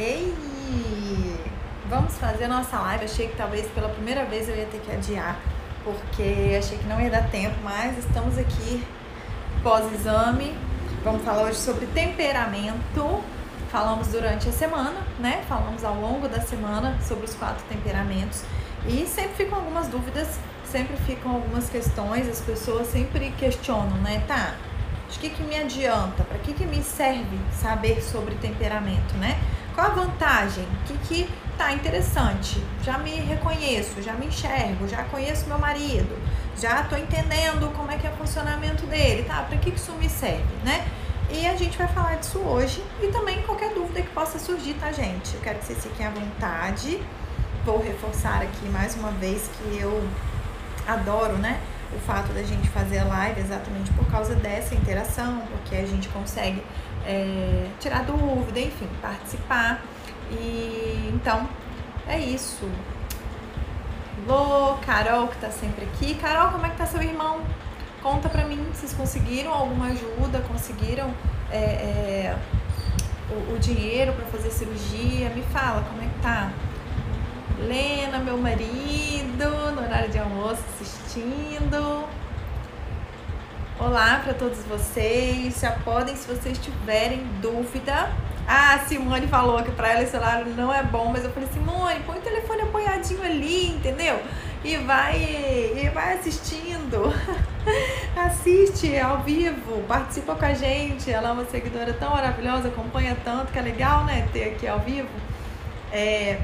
Ei! Vamos fazer a nossa live. Achei que talvez pela primeira vez eu ia ter que adiar, porque achei que não ia dar tempo, mas estamos aqui pós-exame. Vamos falar hoje sobre temperamento. Falamos durante a semana, né? Falamos ao longo da semana sobre os quatro temperamentos. E sempre ficam algumas dúvidas, sempre ficam algumas questões, as pessoas sempre questionam, né? Tá, de que, que me adianta? Para que, que me serve saber sobre temperamento, né? Qual a vantagem? O que, que tá interessante? Já me reconheço, já me enxergo, já conheço meu marido, já tô entendendo como é que é o funcionamento dele, tá? Para que, que isso me serve, né? E a gente vai falar disso hoje e também qualquer dúvida que possa surgir, tá, gente? Eu quero que vocês fiquem à vontade. Vou reforçar aqui mais uma vez que eu adoro, né? o fato da gente fazer a live exatamente por causa dessa interação, porque a gente consegue é, tirar dúvida, enfim, participar. E então é isso. Lô, Carol que tá sempre aqui. Carol, como é que tá seu irmão? Conta pra mim, vocês conseguiram alguma ajuda? Conseguiram é, é, o, o dinheiro para fazer cirurgia? Me fala, como é que tá? Lena, meu marido, no horário de almoço assistindo. Olá para todos vocês. Já podem, se vocês tiverem dúvida. Ah, Simone falou que para ela esse horário não é bom, mas eu falei, Simone, põe o telefone apoiadinho ali, entendeu? E vai, e vai assistindo. Assiste ao vivo, participa com a gente. Ela é uma seguidora tão maravilhosa, acompanha tanto, que é legal, né, ter aqui ao vivo. É,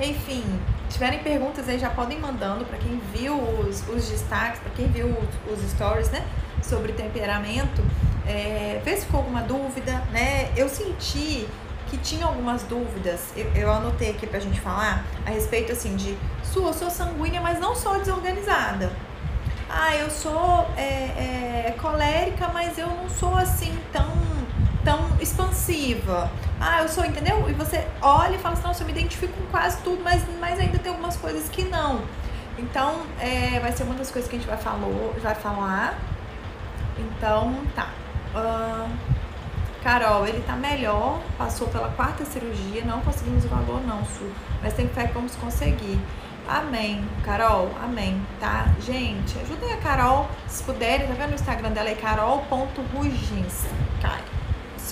enfim, tiverem perguntas aí já podem mandando para quem viu os, os destaques, para quem viu os, os, stories, né? Sobre temperamento. É, vê se ficou alguma dúvida, né? Eu senti que tinha algumas dúvidas, eu, eu anotei aqui pra gente falar a respeito assim de sua, eu sou sanguínea, mas não sou desorganizada. Ah, eu sou é, é, colérica, mas eu não sou assim tão tão expansiva. Ah, eu sou, entendeu? E você olha e fala assim, nossa, eu me identifico com quase tudo, mas, mas ainda tem algumas coisas que não. Então, é, vai ser uma das coisas que a gente vai, falou, vai falar. Então, tá. Uh, Carol, ele tá melhor, passou pela quarta cirurgia, não conseguimos o valor não, Su. Mas tem fé que vamos conseguir. Amém, Carol, amém, tá? Gente, ajudem a Carol, se puderem, tá vendo no Instagram dela aí, carol.rugins, cara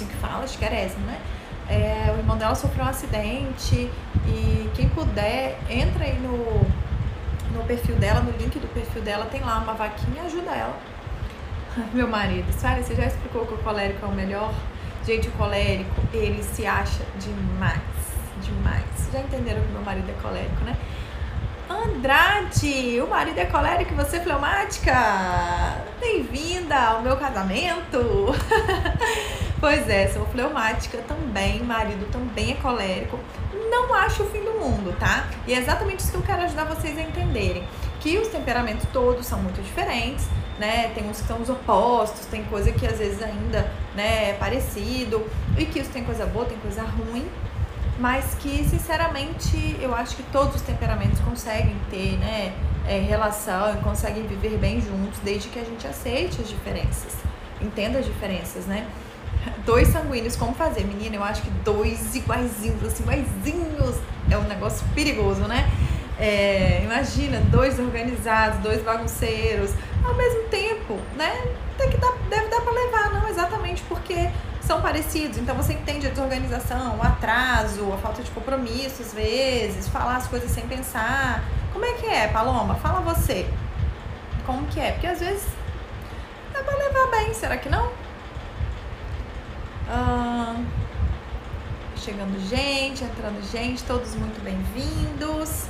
assim que fala, acho que era Esma, né? É, o irmão dela sofreu um acidente e quem puder, entra aí no, no perfil dela, no link do perfil dela, tem lá uma vaquinha, ajuda ela. Meu marido, Sara, você já explicou que o colérico é o melhor? Gente, o colérico, ele se acha demais, demais. Já entenderam que meu marido é colérico, né? Andrade, o marido é colérico e você é fleumática? Bem-vinda ao meu casamento! pois é, sou fleumática também, marido também é colérico. Não acho o fim do mundo, tá? E é exatamente isso que eu quero ajudar vocês a entenderem. Que os temperamentos todos são muito diferentes, né? Tem uns que são os opostos, tem coisa que às vezes ainda né, é parecido, e que isso tem coisa boa, tem coisa ruim, mas que sinceramente eu acho que todos os temperamentos conseguem ter né, é, relação e conseguem viver bem juntos desde que a gente aceite as diferenças, entenda as diferenças, né? Dois sanguíneos, como fazer? Menina, eu acho que dois iguaizinhos, assim, iguaizinhos é um negócio perigoso, né? É, imagina, dois organizados, dois bagunceiros, ao mesmo tempo, né? Tem que dar, deve dar para levar, não exatamente porque são parecidos. Então você entende a desorganização, o atraso, a falta de compromisso às vezes, falar as coisas sem pensar. Como é que é, Paloma? Fala você. Como que é? Porque às vezes dá pra levar bem, será que não? Ah, chegando gente, entrando gente, todos muito bem-vindos.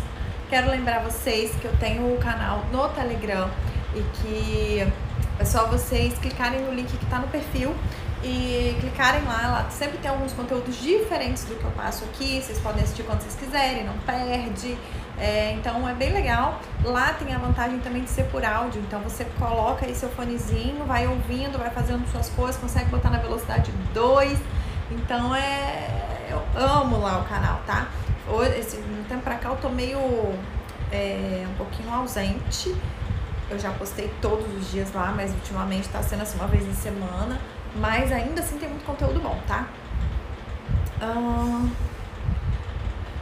Quero lembrar vocês que eu tenho o canal no Telegram e que é só vocês clicarem no link que está no perfil e clicarem lá, lá sempre tem alguns conteúdos diferentes do que eu passo aqui, vocês podem assistir quando vocês quiserem, não perde. É, então é bem legal. Lá tem a vantagem também de ser por áudio, então você coloca aí seu fonezinho, vai ouvindo, vai fazendo suas coisas, consegue botar na velocidade 2. Então é. Eu amo lá o canal, tá? Esse tempo pra cá eu tô meio é, um pouquinho ausente. Eu já postei todos os dias lá, mas ultimamente tá sendo assim uma vez em semana. Mas ainda assim tem muito conteúdo bom, tá? Uh,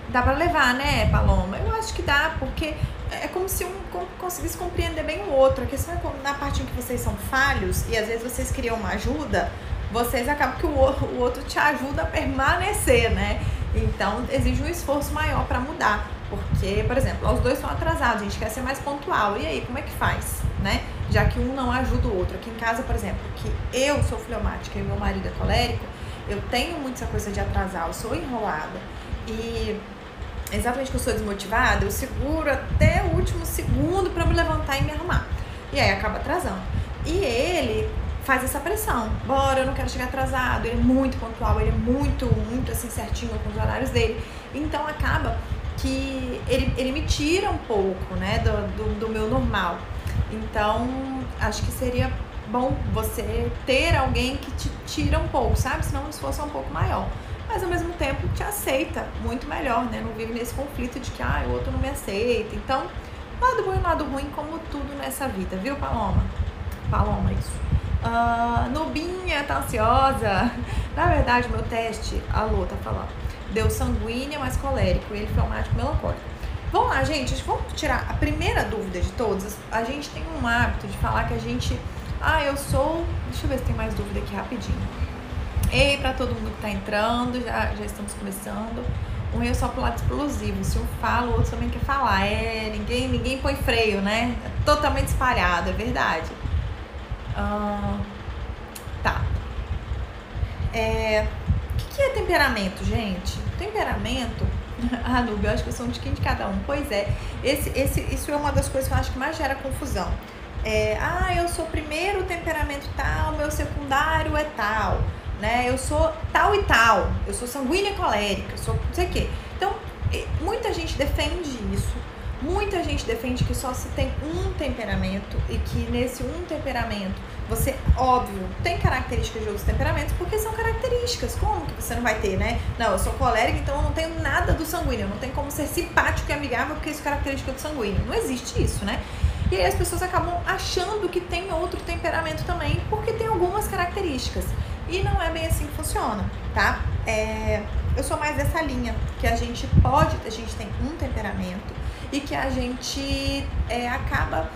dá pra levar, né, Paloma? Eu acho que dá, porque é como se um conseguisse compreender bem o outro. A questão é na parte em que vocês são falhos e às vezes vocês criam uma ajuda, vocês acabam que o, o outro te ajuda a permanecer, né? Então exige um esforço maior para mudar. Porque, por exemplo, os dois estão atrasados, a gente quer ser mais pontual. E aí, como é que faz, né? Já que um não ajuda o outro. Aqui em casa, por exemplo, que eu sou fleumática e meu marido é colérico, eu tenho muito essa coisa de atrasar, eu sou enrolada. E exatamente que eu sou desmotivada, eu seguro até o último segundo para me levantar e me arrumar. E aí acaba atrasando. E ele faz essa pressão. Bora, eu não quero chegar atrasado. Ele é muito pontual, ele é muito, muito assim certinho com os horários dele. Então acaba que ele, ele me tira um pouco, né, do, do, do meu normal. Então, acho que seria bom você ter alguém que te tira um pouco, sabe? Senão o esforço é um pouco maior mas ao mesmo tempo te aceita muito melhor, né? Não vive nesse conflito de que ah, o outro não me aceita. Então, lado bom e lado ruim, como tudo nessa vida, viu, Paloma? Paloma, isso. Uh, Nubinha tá ansiosa. Na verdade, meu teste, a Lô tá falando, deu sanguínea, mas colérico, e ele fleumático melancólico. Vamos lá, gente, vamos tirar a primeira dúvida de todas. A gente tem um hábito de falar que a gente. Ah, eu sou. Deixa eu ver se tem mais dúvida aqui rapidinho. Ei, para todo mundo que está entrando, já, já estamos começando. Um é só pro lado explosivo. Se um fala, o outro também quer falar. É, ninguém, ninguém põe freio, né? É totalmente espalhado, é verdade. Ah, tá. É, o que, que é temperamento, gente? Temperamento. Ah, Nubia, eu acho que eu sou um de cada um. Pois é, esse, esse, isso é uma das coisas que eu acho que mais gera confusão. É, ah, eu sou primeiro temperamento tal, meu secundário é tal né? Eu sou tal e tal, eu sou sanguínea colérica, eu sou não sei o quê. Então, muita gente defende isso. Muita gente defende que só se tem um temperamento e que nesse um temperamento você, óbvio, tem características de outros temperamentos porque são características. Como que você não vai ter, né? Não, eu sou colérica, então eu não tenho nada do sanguíneo. Eu não tenho como ser simpático e amigável porque isso é característica do sanguíneo. Não existe isso, né? E aí as pessoas acabam achando que tem outro temperamento também porque tem algumas características. E não é bem assim que funciona, tá? É, eu sou mais dessa linha, que a gente pode, a gente tem um temperamento e que a gente é, acaba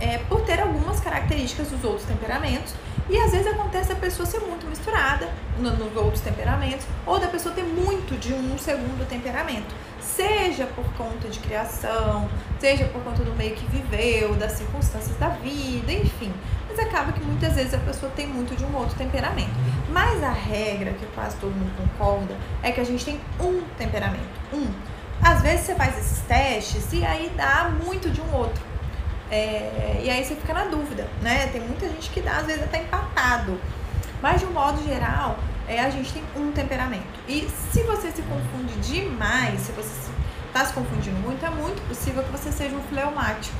é, por ter algumas características dos outros temperamentos. E às vezes acontece a pessoa ser muito misturada no, nos outros temperamentos, ou da pessoa ter muito de um segundo temperamento seja por conta de criação, seja por conta do meio que viveu, das circunstâncias da vida, enfim. Mas acaba que muitas vezes a pessoa tem muito de um outro temperamento. Mas a regra, que quase todo mundo concorda, é que a gente tem um temperamento. Um. Às vezes você faz esses testes e aí dá muito de um outro. É, e aí você fica na dúvida, né? Tem muita gente que dá, às vezes, até empatado. Mas de um modo geral, é, a gente tem um temperamento. E se você se confunde demais, se você está se confundindo muito, é muito possível que você seja um fleumático.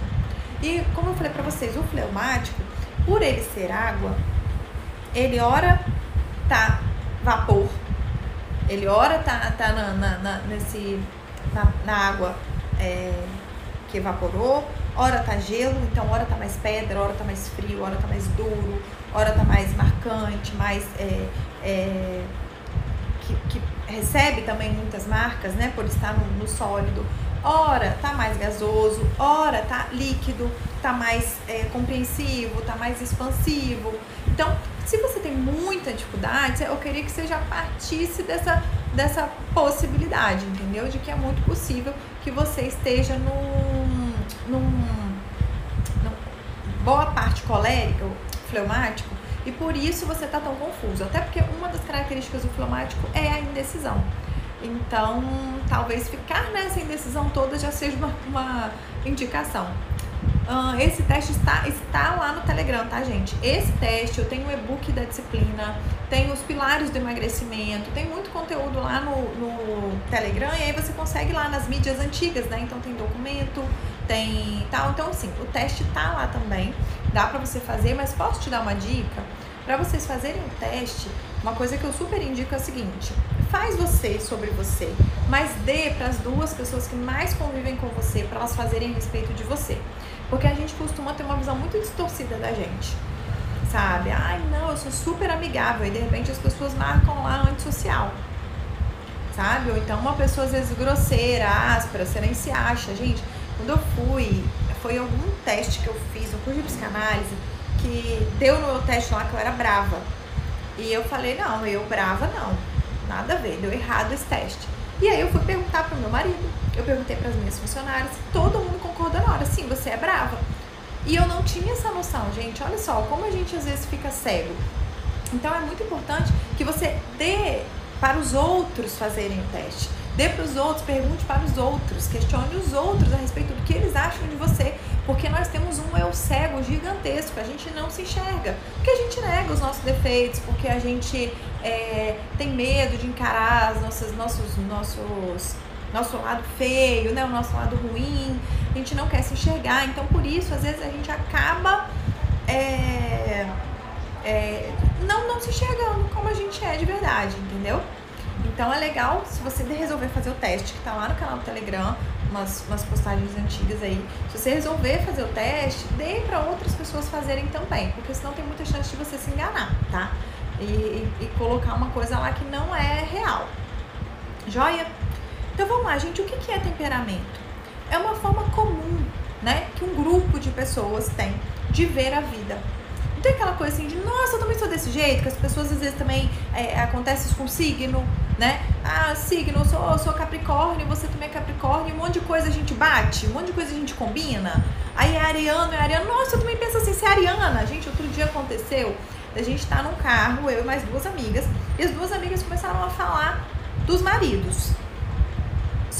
E como eu falei para vocês, o fleumático, por ele ser água, ele ora tá vapor, ele ora tá, tá na, na, na nesse, na, na água é, que evaporou, ora tá gelo, então ora tá mais pedra, ora tá mais frio, ora tá mais duro, ora tá mais marcante, mais é, é, que, que, recebe também muitas marcas, né, por estar no, no, sólido. Ora tá mais gasoso, ora tá líquido, tá mais é, compreensivo, tá mais expansivo. Então, se você tem muita dificuldade, eu queria que você já partisse dessa, dessa possibilidade, entendeu? De que é muito possível que você esteja num, num, num boa parte colérica, fleumático, e por isso você está tão confuso. Até porque uma das características do fleumático é a indecisão. Então, talvez ficar nessa indecisão toda já seja uma, uma indicação. Uh, esse teste está, está lá no Telegram, tá, gente? Esse teste, eu tenho o e-book da disciplina, tem os pilares do emagrecimento, tem muito conteúdo lá no, no Telegram e aí você consegue lá nas mídias antigas, né? Então tem documento, tem tal. Então, assim, o teste tá lá também, dá para você fazer, mas posso te dar uma dica? Para vocês fazerem o teste, uma coisa que eu super indico é o seguinte: faz você sobre você, mas dê para as duas pessoas que mais convivem com você para elas fazerem respeito de você. Porque a gente costuma ter uma visão muito distorcida da gente. Sabe? Ai, não, eu sou super amigável e de repente as pessoas marcam lá antissocial. sabe? Ou então uma pessoa às vezes grosseira, áspera, você nem se acha. Gente, quando eu fui, foi algum teste que eu fiz, um curso de psicanálise, que deu no meu teste lá que eu era brava. E eu falei, não, eu brava não. Nada a ver, deu errado esse teste. E aí eu fui perguntar pro meu marido, eu perguntei para as minhas funcionárias, todo mundo concordou na hora, sim, você é brava. E eu não tinha essa noção, gente. Olha só, como a gente às vezes fica cego. Então é muito importante que você dê para os outros fazerem o teste. Dê para os outros, pergunte para os outros, questione os outros a respeito do que eles acham de você, porque nós temos um eu cego gigantesco, a gente não se enxerga, porque a gente nega os nossos defeitos, porque a gente é, tem medo de encarar os nossos, nossos, nossos, nosso lado feio, né, o nosso lado ruim, a gente não quer se enxergar, então por isso às vezes a gente acaba é, é, não, não se enxergando como a gente é de verdade, entendeu? Então é legal se você resolver fazer o teste, que tá lá no canal do Telegram, umas, umas postagens antigas aí. Se você resolver fazer o teste, dê para outras pessoas fazerem também, porque senão tem muita chance de você se enganar, tá? E, e, e colocar uma coisa lá que não é real. Joia? Então vamos lá, gente. O que, é temperamento? É uma forma comum, né? Que um grupo de pessoas tem de ver a vida tem aquela coisa assim de, nossa, eu também sou desse jeito, que as pessoas às vezes também é, acontece isso com signo, né? Ah, signo, eu sou, eu sou Capricórnio, você também é Capricórnio, um monte de coisa a gente bate, um monte de coisa a gente combina. Aí é ariano, é ariano, nossa, eu também penso assim, você é ariana. Gente, outro dia aconteceu, a gente tá num carro, eu e mais duas amigas, e as duas amigas começaram a falar dos maridos.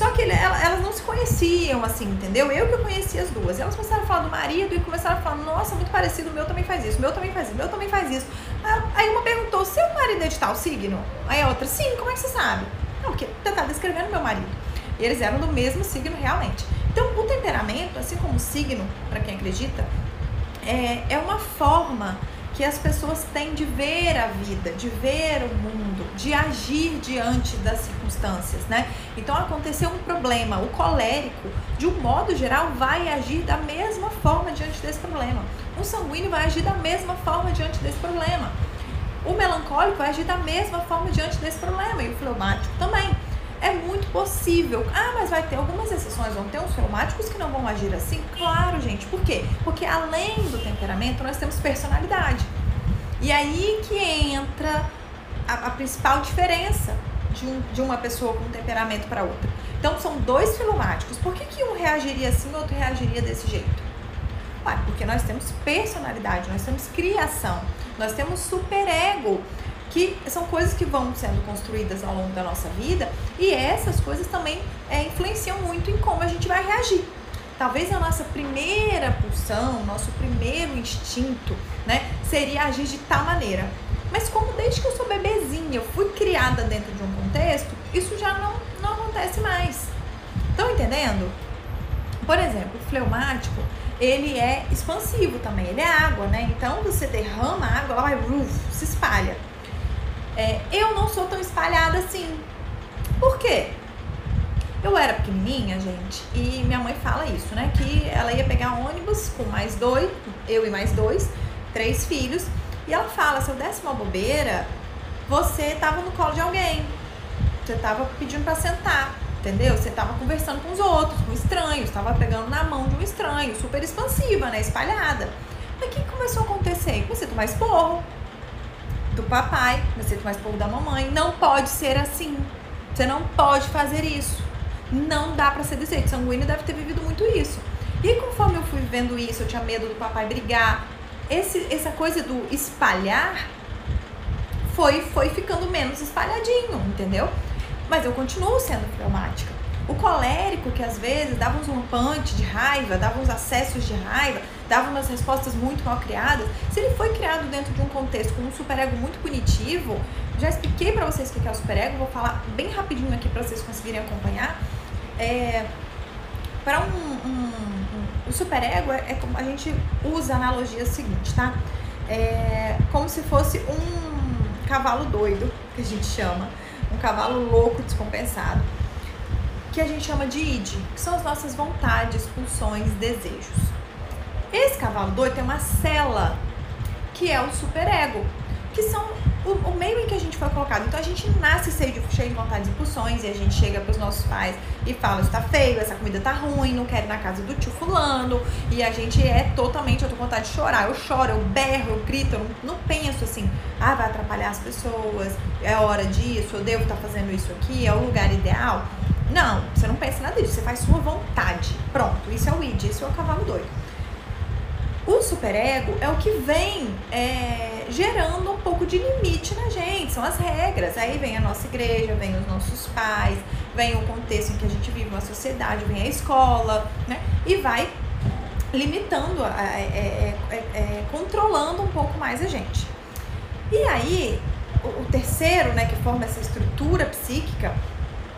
Só que ele, elas não se conheciam, assim, entendeu? Eu que conhecia as duas. Elas começaram a falar do marido e começaram a falar, nossa, muito parecido, o meu também faz isso, o meu também faz isso, o meu também faz isso. Aí uma perguntou, seu marido é de tal signo? Aí a outra, sim, como é que você sabe? Não, porque você tá descrevendo meu marido. E eles eram do mesmo signo realmente. Então, o temperamento, assim como o signo, para quem acredita, é, é uma forma que as pessoas têm de ver a vida, de ver o mundo, de agir diante das circunstâncias, né? Então aconteceu um problema, o colérico, de um modo geral, vai agir da mesma forma diante desse problema. O sanguíneo vai agir da mesma forma diante desse problema. O melancólico vai agir da mesma forma diante desse problema e o fleumático também. É muito possível. Ah, mas vai ter algumas exceções, vão ter uns fleumáticos que não vão agir assim? Claro, gente. Por quê? Porque além do temperamento, nós temos personalidade. E aí que entra a, a principal diferença de, um, de uma pessoa com um temperamento para outra. Então são dois fleumáticos. Por que, que um reagiria assim e outro reagiria desse jeito? Ué, porque nós temos personalidade, nós temos criação, nós temos superego que são coisas que vão sendo construídas ao longo da nossa vida e essas coisas também é, influenciam muito em como a gente vai reagir. Talvez a nossa primeira pulsão, nosso primeiro instinto, né, seria agir de tal maneira. Mas como desde que eu sou bebezinha, eu fui criada dentro de um contexto, isso já não, não acontece mais. Estão entendendo? Por exemplo, o fleumático, ele é expansivo também, ele é água, né? Então você derrama água, ela vai, ruf, se espalha. É, eu não sou tão espalhada assim. Por quê? Eu era pequenininha, gente, e minha mãe fala isso, né? Que ela ia pegar ônibus com mais dois, eu e mais dois, três filhos, e ela fala: se eu desse uma bobeira, você tava no colo de alguém, você tava pedindo para sentar, entendeu? Você tava conversando com os outros, com estranhos, tava pegando na mão de um estranho, super expansiva, né? Espalhada. Mas o que começou a acontecer? A tomar esporro, do papai, você mais pouco da mamãe. Não pode ser assim. Você não pode fazer isso. Não dá para ser desse jeito. Sanguíneo deve ter vivido muito isso. E conforme eu fui vivendo isso, eu tinha medo do papai brigar. Esse, essa coisa do espalhar foi, foi ficando menos espalhadinho, entendeu? Mas eu continuo sendo traumática. O colérico, que às vezes dava uns rompantes de raiva, dava uns acessos de raiva, dava umas respostas muito mal criadas, se ele foi criado dentro de um contexto com um superego muito punitivo, já expliquei para vocês o que é o superego, vou falar bem rapidinho aqui para vocês conseguirem acompanhar. É, para um, um, um, o superego é, é como a gente usa a analogia seguinte, tá? É como se fosse um cavalo doido, que a gente chama, um cavalo louco, descompensado que a gente chama de id, que são as nossas vontades, pulsões, desejos. Esse cavalo doido tem uma cela, que é o superego, que são o, o, meio em que a gente foi colocado. Então a gente nasce cheio de, cheio de vontades e pulsões e a gente chega pros nossos pais e fala: Isso tá feio, essa comida tá ruim, não quero ir na casa do tio Fulano. E a gente é totalmente, eu tô com vontade de chorar. Eu choro, eu berro, eu grito, eu não, não penso assim: Ah, vai atrapalhar as pessoas, é hora disso, eu devo estar tá fazendo isso aqui, é o lugar ideal. Não, você não pensa nada disso, você faz sua vontade. Pronto, isso é o id, isso é o cavalo doido. O superego é o que vem é, gerando um pouco de limite na gente, são as regras. Aí vem a nossa igreja, vem os nossos pais, vem o contexto em que a gente vive uma sociedade, vem a escola, né? E vai limitando, é, é, é, controlando um pouco mais a gente. E aí, o, o terceiro, né, que forma essa estrutura psíquica,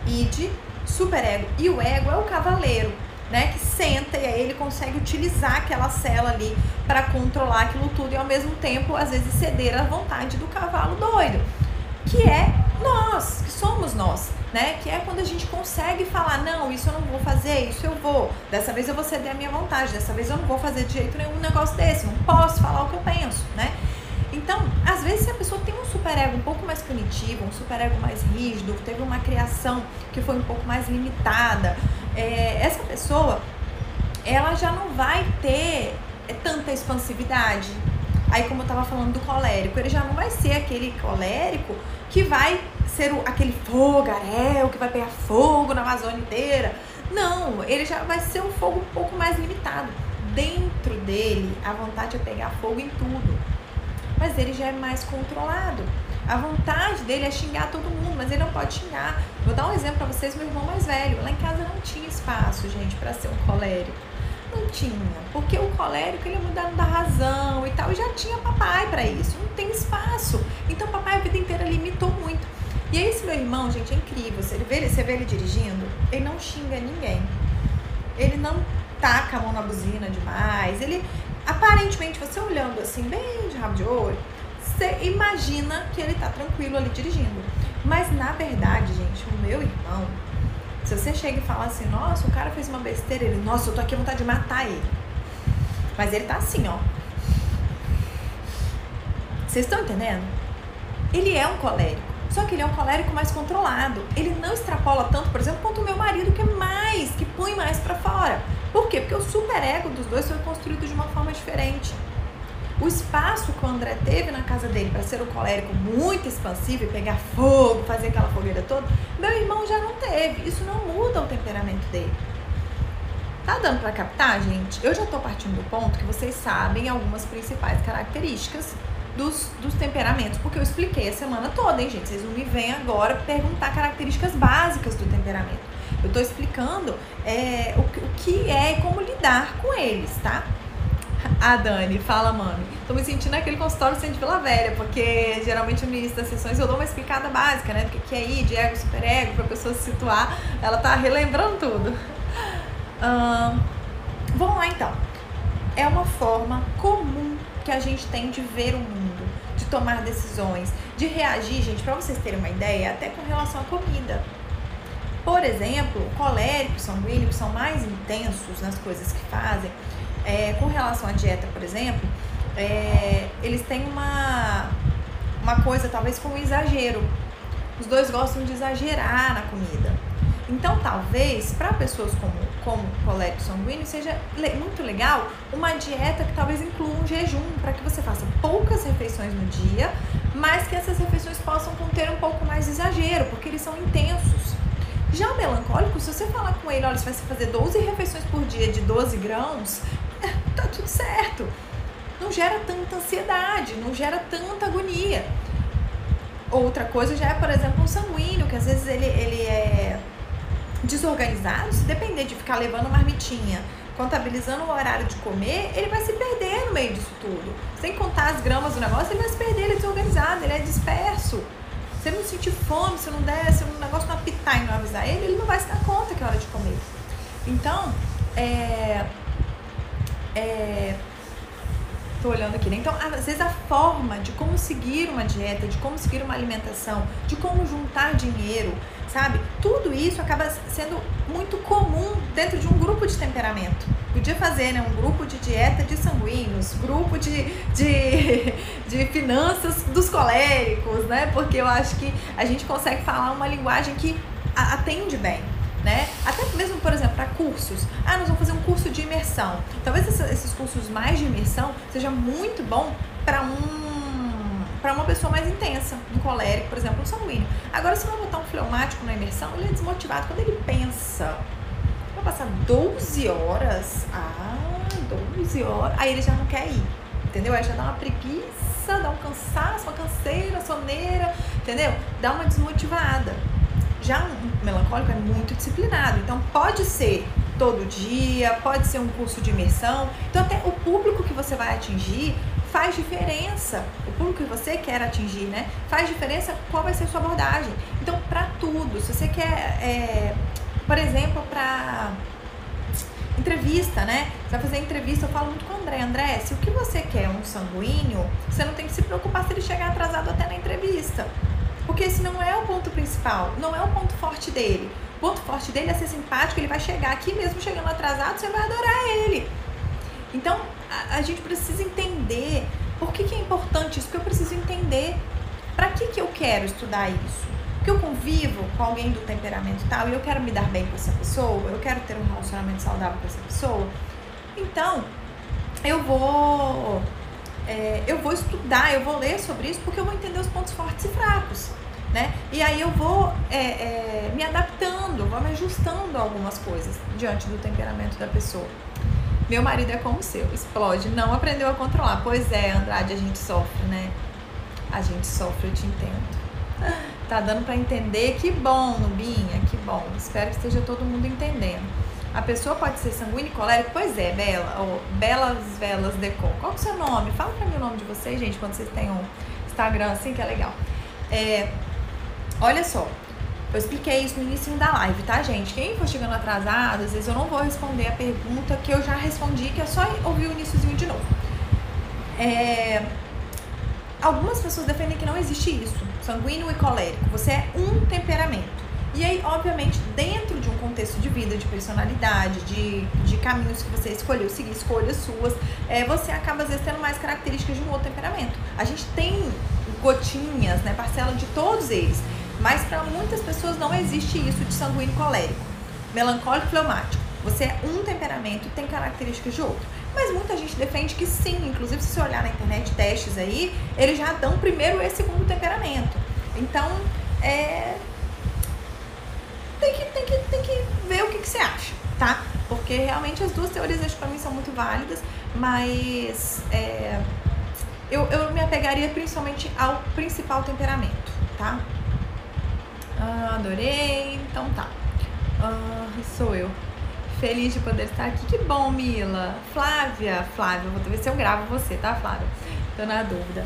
id, superego e o ego é o cavaleiro né, que senta e aí ele consegue utilizar aquela cela ali para controlar aquilo tudo e ao mesmo tempo, às vezes, ceder à vontade do cavalo doido, que é nós, que somos nós, né? Que é quando a gente consegue falar, não, isso eu não vou fazer, isso eu vou. Dessa vez eu vou ceder a minha vontade, dessa vez eu não vou fazer de jeito nenhum um negócio desse, não posso falar o que eu penso, né? Então, às vezes, se a pessoa tem um superego um pouco mais punitivo, um superego mais rígido, teve uma criação que foi um pouco mais limitada, é, essa pessoa ela já não vai ter tanta expansividade. Aí, como eu estava falando do colérico, ele já não vai ser aquele colérico que vai ser o, aquele fogaréu que vai pegar fogo na Amazônia inteira. Não, ele já vai ser um fogo um pouco mais limitado. Dentro dele, a vontade é pegar fogo em tudo. Mas ele já é mais controlado. A vontade dele é xingar todo mundo, mas ele não pode xingar. Vou dar um exemplo para vocês, meu irmão mais velho. Lá em casa não tinha espaço, gente, para ser um colérico. Não tinha, porque o colérico ele é mudando da razão e tal, e já tinha papai para isso. Não tem espaço. Então papai a vida inteira limitou muito. E esse meu irmão, gente, é incrível. Você vê ele, você vê ele dirigindo, ele não xinga ninguém. Ele não taca a mão na buzina demais. Ele, aparentemente, você olhando assim, bem de rabo de olho, você imagina que ele tá tranquilo ali dirigindo. Mas na verdade, gente, o meu irmão, se você chega e fala assim, nossa, o cara fez uma besteira, ele, nossa, eu tô aqui com vontade de matar ele. Mas ele tá assim, ó. Vocês estão entendendo? Ele é um colérico. Só que ele é um colérico mais controlado. Ele não extrapola tanto, por exemplo, quanto o meu marido, que é mais, que põe mais para fora. Por quê? Porque o superego dos dois foi construído de uma forma diferente. O espaço que o André teve na casa dele para ser um colérico muito expansivo e pegar fogo, fazer aquela fogueira toda, meu irmão já não teve. Isso não muda o temperamento dele. Tá dando para captar, gente? Eu já tô partindo do ponto que vocês sabem algumas principais características dos, dos temperamentos, porque eu expliquei a semana toda, hein, gente? Vocês não me vêm agora perguntar características básicas do temperamento. Eu tô explicando é, o, o que é e como lidar com eles, tá? A Dani, fala, mami. Tô me sentindo aquele consultório centro de Vila Velha, porque geralmente no início das sessões eu dou uma explicada básica, né? Do que é I, de ego, superego, pra pessoa se situar. Ela tá relembrando tudo. vamos lá então. É uma forma comum que a gente tem de ver o mundo, de tomar decisões, de reagir, gente, para vocês terem uma ideia, até com relação à comida. Por exemplo, coléricos, sanguíneos são mais intensos nas coisas que fazem é, com relação à dieta, por exemplo, é, eles têm uma, uma coisa talvez com exagero. Os dois gostam de exagerar na comida. Então, talvez, para pessoas como, como colérico sanguíneo, seja muito legal uma dieta que talvez inclua um jejum, para que você faça poucas refeições no dia, mas que essas refeições possam conter um pouco mais de exagero, porque eles são intensos. Já o melancólico, se você falar com ele, olha, você vai fazer 12 refeições por dia de 12 grãos, tá tudo certo. Não gera tanta ansiedade, não gera tanta agonia. Outra coisa já é, por exemplo, um sanguíneo, que às vezes ele, ele é desorganizado, se depender de ficar levando marmitinha, contabilizando o horário de comer, ele vai se perder no meio disso tudo. Sem contar as gramas do negócio, ele vai se perder, ele é desorganizado, ele é disperso. Se ele não sentir fome, se não der, se o negócio não apitar e não avisar ele, ele não vai se dar conta que é hora de comer. Então, é, é, tô olhando aqui, né? Então, às vezes a forma de como seguir uma dieta, de como seguir uma alimentação, de como juntar dinheiro, sabe? Tudo isso acaba sendo muito comum dentro de um grupo de temperamento. Podia fazer né, um grupo de dieta de sanguíneos, grupo de, de, de finanças dos coléricos, né? Porque eu acho que a gente consegue falar uma linguagem que atende bem. Né? Até mesmo, por exemplo, para cursos. Ah, nós vamos fazer um curso de imersão. Talvez esses cursos mais de imersão seja muito bom para um para uma pessoa mais intensa, um colérico, por exemplo, um sanguíneo. Agora, se eu botar um fleumático na imersão, ele é desmotivado. Quando ele pensa, vai passar 12 horas, ah, 12 horas, aí ele já não quer ir, entendeu? Aí já dá uma preguiça, dá um cansaço, uma canseira, soneira, entendeu? Dá uma desmotivada. Já um melancólico é muito disciplinado, então pode ser todo dia, pode ser um curso de imersão. Então, até o público que você vai atingir faz diferença. O público que você quer atingir, né? Faz diferença qual vai ser a sua abordagem. Então, para tudo, se você quer, é, por exemplo, para entrevista, né? Você vai fazer entrevista, eu falo muito com o André. André, se o que você quer é um sanguíneo, você não tem que se preocupar se ele chegar atrasado até na entrevista. Porque esse não é o ponto principal, não é o ponto forte dele. O ponto forte dele é ser simpático, ele vai chegar aqui mesmo chegando atrasado, você vai adorar ele. Então, a, a gente precisa entender por que, que é importante isso, porque eu preciso entender para que, que eu quero estudar isso. Porque eu convivo com alguém do temperamento tal e eu quero me dar bem com essa pessoa, eu quero ter um relacionamento saudável com essa pessoa. Então, eu vou é, eu vou estudar, eu vou ler sobre isso porque eu vou entender os pontos fortes e fracos. Né? E aí eu vou é, é, me adaptando, vou me ajustando a algumas coisas diante do temperamento da pessoa. Meu marido é como o seu, explode, não aprendeu a controlar. Pois é, Andrade, a gente sofre, né? A gente sofre, eu te entendo. Tá dando para entender? Que bom, Nubinha, que bom. Espero que esteja todo mundo entendendo. A pessoa pode ser sanguínea e colérica? Pois é, Bela, ou Belas Velas Decor. Qual é o seu nome? Fala pra mim o nome de vocês, gente, quando vocês têm um Instagram assim, que é legal. É, olha só, eu expliquei isso no início da live, tá, gente? Quem for chegando atrasado, às vezes eu não vou responder a pergunta que eu já respondi, que é só ouvir o iníciozinho de novo. É... Algumas pessoas defendem que não existe isso, sanguíneo e colérico. Você é um temperamento. E aí, obviamente, dentro de um contexto de vida, de personalidade, de, de caminhos que você escolheu seguir, escolhas suas, é, você acaba às vezes tendo mais características de um outro temperamento. A gente tem gotinhas, né, parcela de todos eles. Mas para muitas pessoas não existe isso de sanguíneo colérico, melancólico fleumático. Você é um temperamento, tem características de outro. Mas muita gente defende que sim, inclusive se você olhar na internet testes aí, eles já dão primeiro e segundo temperamento. Então, é... tem, que, ver o que, que você acha, tá? Porque realmente as duas teorias acho para mim são muito válidas, mas é... eu, eu me apegaria principalmente ao principal temperamento, tá? Ah, adorei. Então tá. Ah, sou eu. Feliz de poder estar aqui. Que bom, Mila. Flávia, Flávia, vou ver se eu gravo você, tá, Flávia? Tô na dúvida.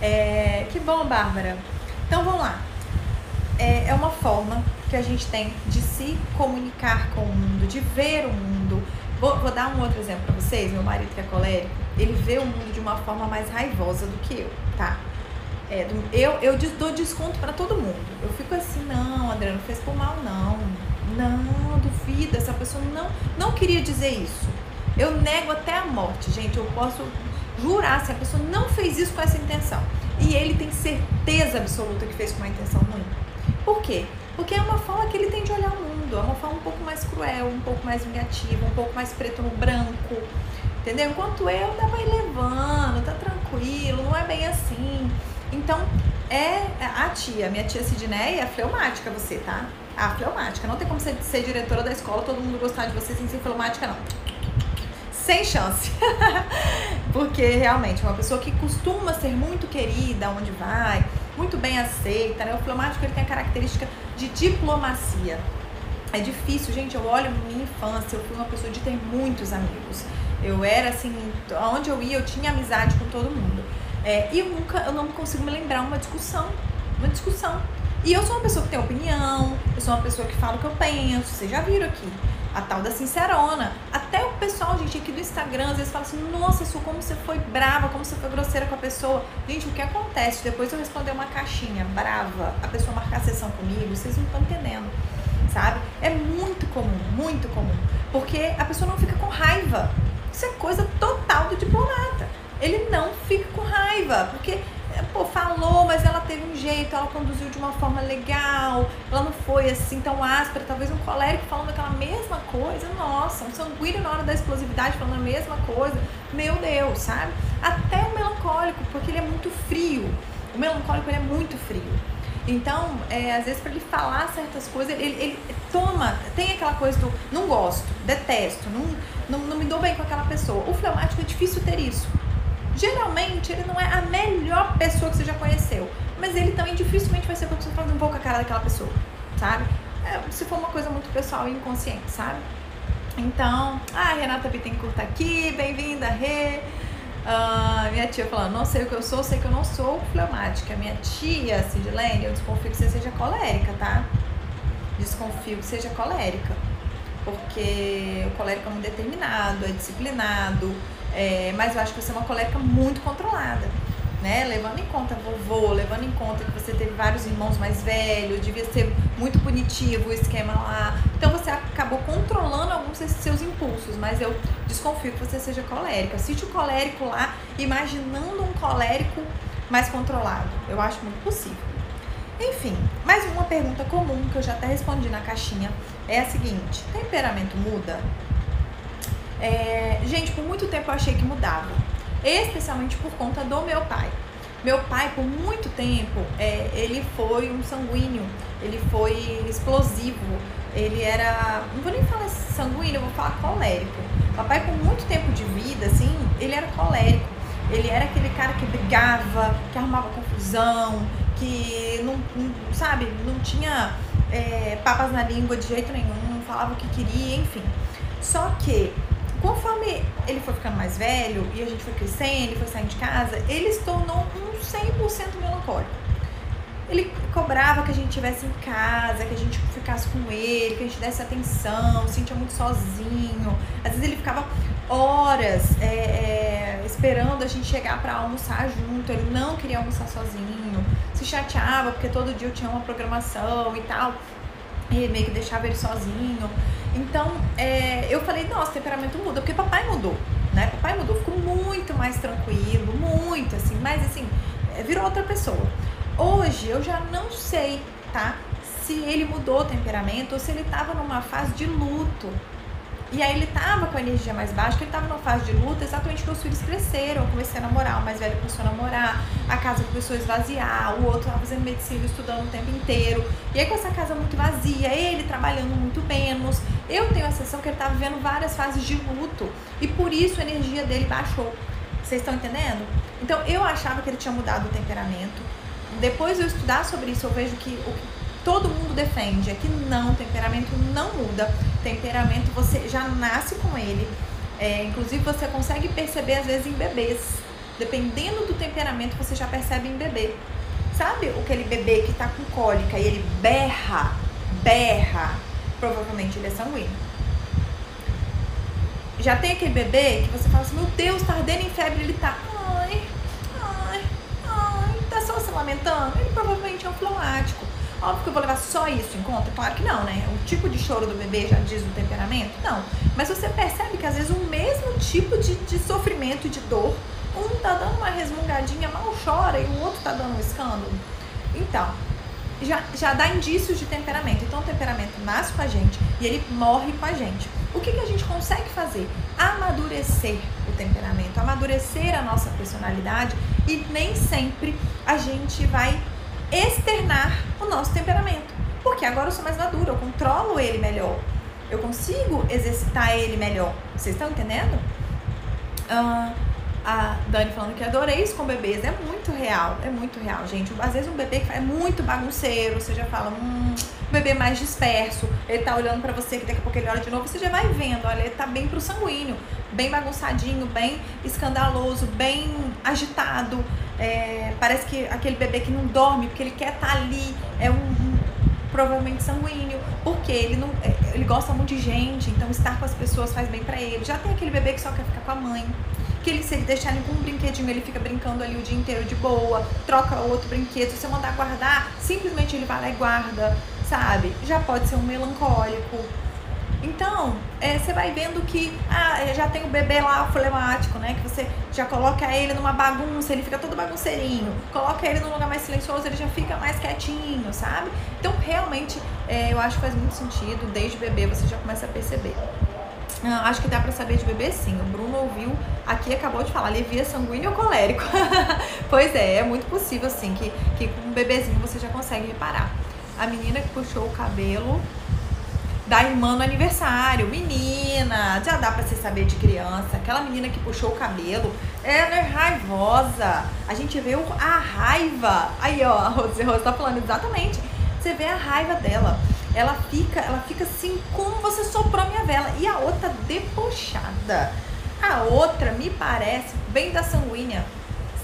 É, que bom, Bárbara. Então vamos lá. É, é uma forma que a gente tem de se comunicar com o mundo, de ver o mundo. Vou, vou dar um outro exemplo para vocês. Meu marido, que é colérico, ele vê o mundo de uma forma mais raivosa do que eu, tá? É, eu, eu dou desconto para todo mundo. Eu fico assim, não, André, não fez por mal, não. Não, duvida, essa pessoa não, não queria dizer isso. Eu nego até a morte, gente. Eu posso jurar se a pessoa não fez isso com essa intenção. E ele tem certeza absoluta que fez com uma intenção ruim. Por quê? Porque é uma forma que ele tem de olhar o mundo. É uma forma um pouco mais cruel, um pouco mais vingativa, um pouco mais preto no branco. Entendeu? Enquanto eu pra ir levando, tá tranquilo, não é bem assim. Então, é a tia, minha tia Sidneia, é fleumática você, tá? A fleumática. Não tem como você ser diretora da escola, todo mundo gostar de você sem ser fleumática, não. Sem chance. Porque realmente, uma pessoa que costuma ser muito querida onde vai, muito bem aceita, né? O fleumático ele tem a característica de diplomacia. É difícil, gente. Eu olho minha infância, eu fui uma pessoa de ter muitos amigos. Eu era assim, onde eu ia, eu tinha amizade com todo mundo. É, e eu nunca, eu não consigo me lembrar uma discussão. Uma discussão. E eu sou uma pessoa que tem opinião, eu sou uma pessoa que fala o que eu penso, vocês já viram aqui. A tal da sincerona. Até o pessoal, gente, aqui do Instagram, às vezes fala assim, nossa, Su, como você foi brava, como você foi grosseira com a pessoa. Gente, o que acontece? Depois eu responder uma caixinha brava, a pessoa marcar a sessão comigo, vocês não estão entendendo. sabe? É muito comum, muito comum. Porque a pessoa não fica com raiva. Isso é coisa total do diplomata. Ele não fica com raiva, porque pô, falou, mas ela teve um jeito, ela conduziu de uma forma legal, ela não foi assim tão áspera, talvez um colérico falando aquela mesma coisa, nossa, um sanguíneo na hora da explosividade falando a mesma coisa, meu Deus, sabe? Até o melancólico, porque ele é muito frio. O melancólico ele é muito frio. Então, é, às vezes, para ele falar certas coisas, ele, ele, toma, tem aquela coisa do não gosto, detesto, não, não, não me dou bem com aquela pessoa. O fleumático é difícil ter isso geralmente ele não é a melhor pessoa que você já conheceu. Mas ele também dificilmente vai ser pra você falar um pouco a cara daquela pessoa, sabe? É, se for uma coisa muito pessoal e inconsciente, sabe? Então, ah, Renata Bittencourt tá aqui, bem-vinda, Rê. Uh, minha tia falando, não sei o que eu sou, sei que eu não sou fleumática. Minha tia, Sidlene, eu desconfio que você seja colérica, tá? Desconfio que seja colérica. Porque o colérico é muito determinado, é disciplinado, é, mas eu acho que você é uma colérica muito controlada. Né? Levando em conta vovô, levando em conta que você teve vários irmãos mais velhos, devia ser muito punitivo o esquema lá. Então você acabou controlando alguns desses seus impulsos, mas eu desconfio que você seja colérica. Assiste o colérico lá, imaginando um colérico mais controlado. Eu acho muito possível. Enfim, mais uma pergunta comum que eu já até respondi na caixinha é a seguinte: temperamento muda? É, gente, por muito tempo eu achei que mudava, especialmente por conta do meu pai. Meu pai, por muito tempo, é, ele foi um sanguíneo, ele foi explosivo, ele era. Não vou nem falar sanguíneo, vou falar colérico. Papai, por muito tempo de vida, assim, ele era colérico. Ele era aquele cara que brigava, que arrumava confusão, que não, não sabe, não tinha é, papas na língua de jeito nenhum, falava o que queria, enfim. Só que Conforme ele foi ficando mais velho e a gente foi crescendo, ele foi saindo de casa, ele se tornou um 100% melancólico. Ele cobrava que a gente estivesse em casa, que a gente ficasse com ele, que a gente desse atenção, se sentia muito sozinho. Às vezes ele ficava horas é, é, esperando a gente chegar para almoçar junto, ele não queria almoçar sozinho, se chateava porque todo dia eu tinha uma programação e tal, e meio que deixava ele sozinho. Então, é, eu falei, nossa, temperamento muda, porque papai mudou, né? Papai mudou, ficou muito mais tranquilo, muito assim, mas assim, é, virou outra pessoa. Hoje eu já não sei, tá? Se ele mudou o temperamento ou se ele tava numa fase de luto, e aí ele tava com a energia mais baixa, que ele tava numa fase de luta, exatamente porque os filhos cresceram, eu comecei a namorar, o mais velho começou a namorar, a casa começou a esvaziar, o outro tava fazendo medicina, estudando o tempo inteiro. E aí com essa casa muito vazia, ele trabalhando muito menos, eu tenho a sensação que ele tava vivendo várias fases de luto e por isso a energia dele baixou. Vocês estão entendendo? Então eu achava que ele tinha mudado o temperamento. Depois de eu estudar sobre isso, eu vejo que o que todo mundo defende é que não, temperamento não muda. Temperamento você já nasce com ele. É, inclusive você consegue perceber às vezes em bebês. Dependendo do temperamento, você já percebe em bebê. Sabe aquele bebê que tá com cólica e ele berra, berra, provavelmente ele é sanguíneo. Já tem aquele bebê que você fala assim, meu Deus, tá ardendo em febre, ele tá, ai, ai, ai, tá só se lamentando. Ele provavelmente é um fleumático. Óbvio que eu vou levar só isso em conta? Claro que não, né? O tipo de choro do bebê já diz o temperamento? Não. Mas você percebe que às vezes o mesmo tipo de, de sofrimento e de dor, um tá dando uma resmungadinha, mal chora, e o outro tá dando um escândalo. Então, já, já dá indícios de temperamento. Então, o temperamento nasce com a gente e ele morre com a gente. O que, que a gente consegue fazer? Amadurecer o temperamento, amadurecer a nossa personalidade e nem sempre a gente vai externar o nosso temperamento. Porque agora eu sou mais madura, eu controlo ele melhor. Eu consigo exercitar ele melhor. Vocês estão entendendo? Uh, a Dani falando que adorei isso com bebês. É muito real, é muito real, gente. Às vezes um bebê que é muito bagunceiro, você já fala, hum, um bebê mais disperso, ele tá olhando para você, que daqui a pouco ele olha de novo, você já vai vendo, olha, ele tá bem pro sanguíneo, bem bagunçadinho, bem escandaloso, bem agitado. É, parece que aquele bebê que não dorme porque ele quer estar tá ali é um, um, provavelmente sanguíneo, porque ele não é, ele gosta muito de gente, então estar com as pessoas faz bem para ele. Já tem aquele bebê que só quer ficar com a mãe, que ele se ele deixar ele com um brinquedinho, ele fica brincando ali o dia inteiro de boa, troca outro brinquedo, se você mandar guardar, simplesmente ele vai lá e guarda, sabe? Já pode ser um melancólico. Então, é, você vai vendo que ah, já tem o bebê lá flemático, né? Que você já coloca ele numa bagunça, ele fica todo bagunceirinho. Coloca ele num lugar mais silencioso, ele já fica mais quietinho, sabe? Então, realmente, é, eu acho que faz muito sentido. Desde bebê você já começa a perceber. Ah, acho que dá pra saber de bebê sim. O Bruno ouviu aqui acabou de falar, alivia sanguíneo ou colérico. pois é, é muito possível sim que, que com um bebezinho você já consegue reparar. A menina que puxou o cabelo da irmã no aniversário. Menina, já dá pra você saber de criança. Aquela menina que puxou o cabelo, ela é raivosa. A gente vê a raiva. Aí, ó, a Rose, Rose tá falando exatamente. Você vê a raiva dela. Ela fica, ela fica assim, como você soprou minha vela. E a outra debochada. A outra me parece bem da sanguínea,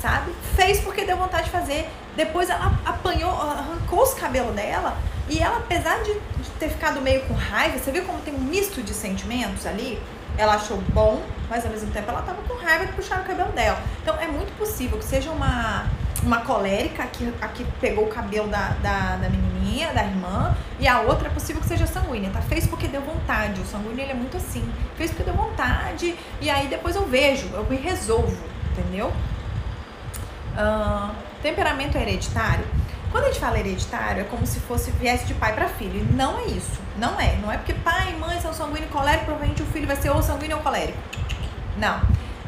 sabe? Fez porque deu vontade de fazer. Depois ela apanhou, arrancou os cabelos dela e ela, apesar de, de ter ficado meio com raiva, você viu como tem um misto de sentimentos ali? Ela achou bom, mas ao mesmo tempo ela tava com raiva de puxar o cabelo dela. Então é muito possível que seja uma, uma colérica que, a que pegou o cabelo da, da, da menininha, da irmã, e a outra é possível que seja sanguínea, tá? Fez porque deu vontade. O sanguíneo ele é muito assim. Fez porque deu vontade, e aí depois eu vejo, eu me resolvo, entendeu? Uh, temperamento hereditário. Quando a gente fala hereditário, é como se fosse viesse de pai para filho. E não é isso. Não é. Não é porque pai e mãe são sanguíneo e colérico, provavelmente o filho vai ser ou sanguíneo ou colérico. Não.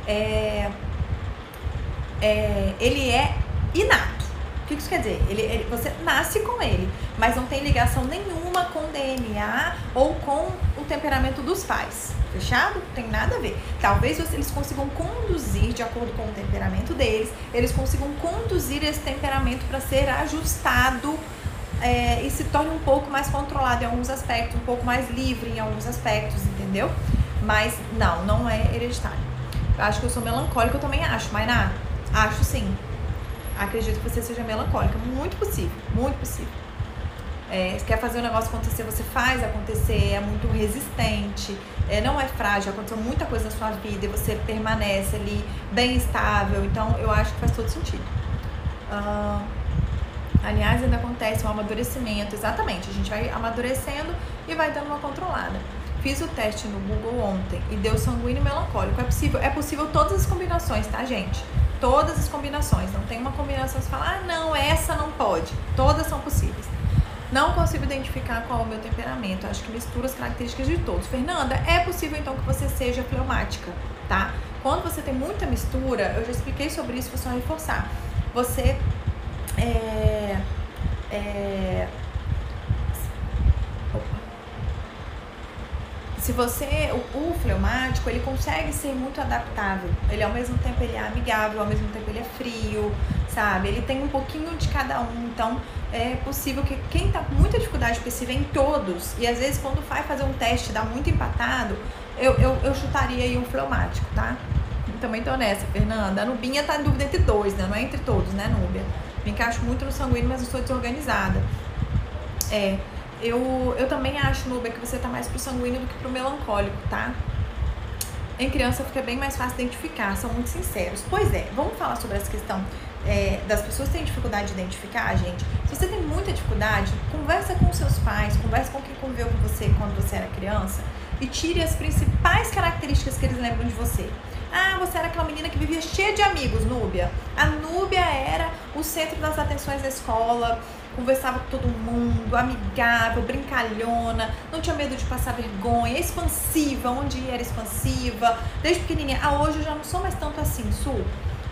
É, é, ele é inato. O que isso quer dizer? Ele, ele, você nasce com ele, mas não tem ligação nenhuma com DNA ou com o temperamento dos pais. Fechado? Tem nada a ver. Talvez eles consigam conduzir de acordo com o temperamento deles, eles consigam conduzir esse temperamento para ser ajustado é, e se torne um pouco mais controlado em alguns aspectos, um pouco mais livre em alguns aspectos, entendeu? Mas não, não é hereditário. Eu acho que eu sou melancólica, eu também acho, mas na acho sim. Acredito que você seja melancólica, muito possível, muito possível. É, quer fazer o negócio acontecer, você faz acontecer, é muito resistente, é, não é frágil, aconteceu muita coisa na sua vida e você permanece ali bem estável, então eu acho que faz todo sentido. Uh, aliás, ainda acontece um amadurecimento, exatamente, a gente vai amadurecendo e vai dando uma controlada. Fiz o teste no Google ontem e deu sanguíneo melancólico. É possível, é possível todas as combinações, tá, gente? Todas as combinações. Não tem uma combinação que fala, ah, não, essa não pode. Todas são possíveis. Não consigo identificar qual é o meu temperamento. Acho que mistura as características de todos. Fernanda, é possível então que você seja fleumática, tá? Quando você tem muita mistura, eu já expliquei sobre isso, vou só reforçar. Você é, é, se você o, o, fleumático ele consegue ser muito adaptável. Ele ao mesmo tempo ele é amigável ao mesmo tempo ele é frio sabe? Ele tem um pouquinho de cada um. Então é possível que quem tá com muita dificuldade vê em todos. E às vezes quando vai fazer um teste dá muito empatado eu, eu, eu chutaria aí um fleumático tá? Também tô nessa Fernanda. A Nubinha tá em dúvida entre dois né? Não é entre todos né Núbia? Me encaixo muito no sanguíneo mas eu sou desorganizada. É eu, eu também acho, Nuba, que você tá mais pro sanguíneo do que pro melancólico, tá? Em criança fica bem mais fácil identificar, são muito sinceros. Pois é, vamos falar sobre essa questão é, das pessoas que têm dificuldade de identificar, gente. Se você tem muita dificuldade, conversa com seus pais, conversa com quem conviveu com você quando você era criança e tire as principais características que eles lembram de você. Ah, você era aquela menina que vivia cheia de amigos, Núbia. A Núbia era o centro das atenções da escola, conversava com todo mundo, amigável, brincalhona, não tinha medo de passar vergonha, expansiva, onde era expansiva, desde pequenininha. Ah, hoje eu já não sou mais tanto assim, Sul,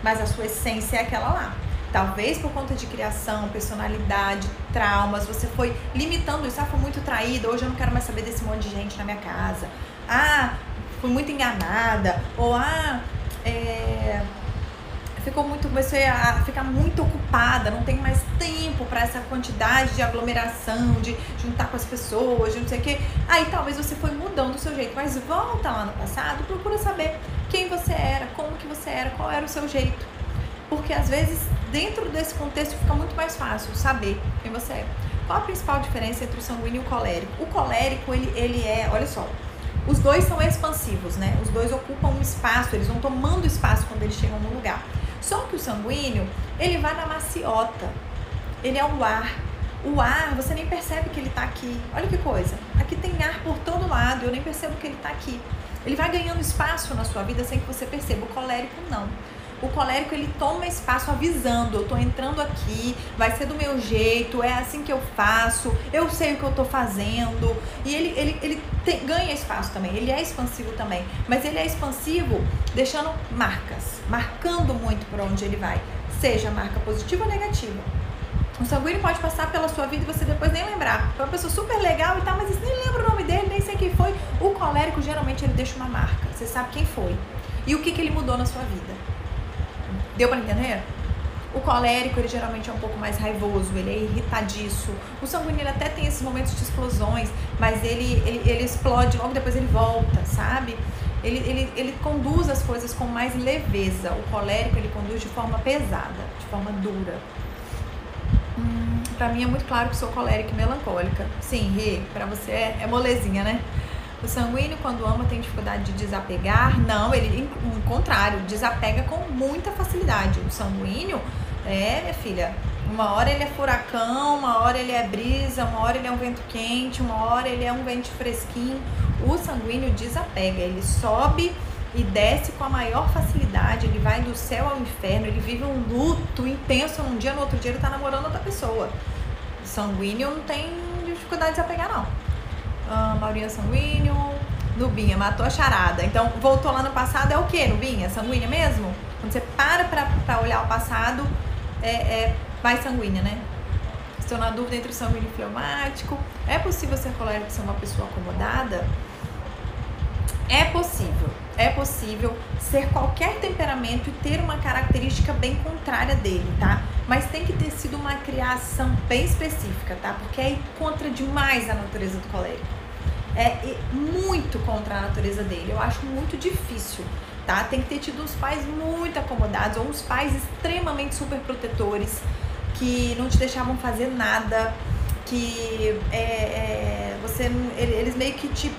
mas a sua essência é aquela lá. Talvez por conta de criação, personalidade, traumas, você foi limitando isso. Ah, fui muito traída, hoje eu não quero mais saber desse monte de gente na minha casa. Ah, fui muito enganada. Ou, ah, é ficou muito, comecei a ficar muito ocupada, não tenho mais tempo para essa quantidade de aglomeração, de juntar com as pessoas, de não sei o quê. Aí talvez você foi mudando o seu jeito, mas volta lá no passado, procura saber quem você era, como que você era, qual era o seu jeito. Porque às vezes, dentro desse contexto, fica muito mais fácil saber quem você é. Qual a principal diferença entre o sanguíneo e o colérico? O colérico, ele, ele é, olha só, os dois são expansivos, né? Os dois ocupam um espaço, eles vão tomando espaço quando eles chegam no lugar. Só que o sanguíneo, ele vai na maciota. Ele é o ar. O ar, você nem percebe que ele está aqui. Olha que coisa. Aqui tem ar por todo lado, eu nem percebo que ele está aqui. Ele vai ganhando espaço na sua vida sem que você perceba. O colérico não. O colérico ele toma espaço avisando, eu tô entrando aqui, vai ser do meu jeito, é assim que eu faço, eu sei o que eu tô fazendo. E ele, ele, ele tem, ganha espaço também, ele é expansivo também. Mas ele é expansivo deixando marcas, marcando muito por onde ele vai, seja marca positiva ou negativa. O sanguíneo pode passar pela sua vida e você depois nem lembrar. Foi uma pessoa super legal e tal, mas nem lembra o nome dele, nem sei quem foi. O colérico geralmente ele deixa uma marca. Você sabe quem foi e o que, que ele mudou na sua vida. Deu para entender? O colérico, ele geralmente é um pouco mais raivoso, ele é irritadiço. O sanguíneo, ele até tem esses momentos de explosões, mas ele, ele, ele explode, logo depois ele volta, sabe? Ele, ele, ele conduz as coisas com mais leveza. O colérico, ele conduz de forma pesada, de forma dura. Hum, para mim é muito claro que sou colérica e melancólica. Sim, Rê, para você é, é molezinha, né? O sanguíneo, quando ama, tem dificuldade de desapegar? Não, ele, o contrário, desapega com muita facilidade. O sanguíneo, é, minha filha, uma hora ele é furacão, uma hora ele é brisa, uma hora ele é um vento quente, uma hora ele é um vento fresquinho. O sanguíneo desapega, ele sobe e desce com a maior facilidade, ele vai do céu ao inferno, ele vive um luto intenso num dia, no outro dia ele tá namorando outra pessoa. O sanguíneo não tem dificuldade de desapegar, não. Ah, Maurinha sanguíneo, Nubinha, matou a charada. Então, voltou lá no passado, é o que, Nubinha? Sanguínea mesmo? Quando você para pra, pra olhar o passado, é, é mais sanguínea, né? Estou na dúvida entre o sanguíneo e fleumático. É possível ser colérico ser uma pessoa acomodada? É possível. É possível ser qualquer temperamento e ter uma característica bem contrária dele, tá? Mas tem que ter sido uma criação bem específica, tá? Porque aí contra demais a natureza do colérico. É muito contra a natureza dele. Eu acho muito difícil, tá? Tem que ter tido uns pais muito acomodados ou uns pais extremamente super protetores que não te deixavam fazer nada, que é, é, você eles meio que te,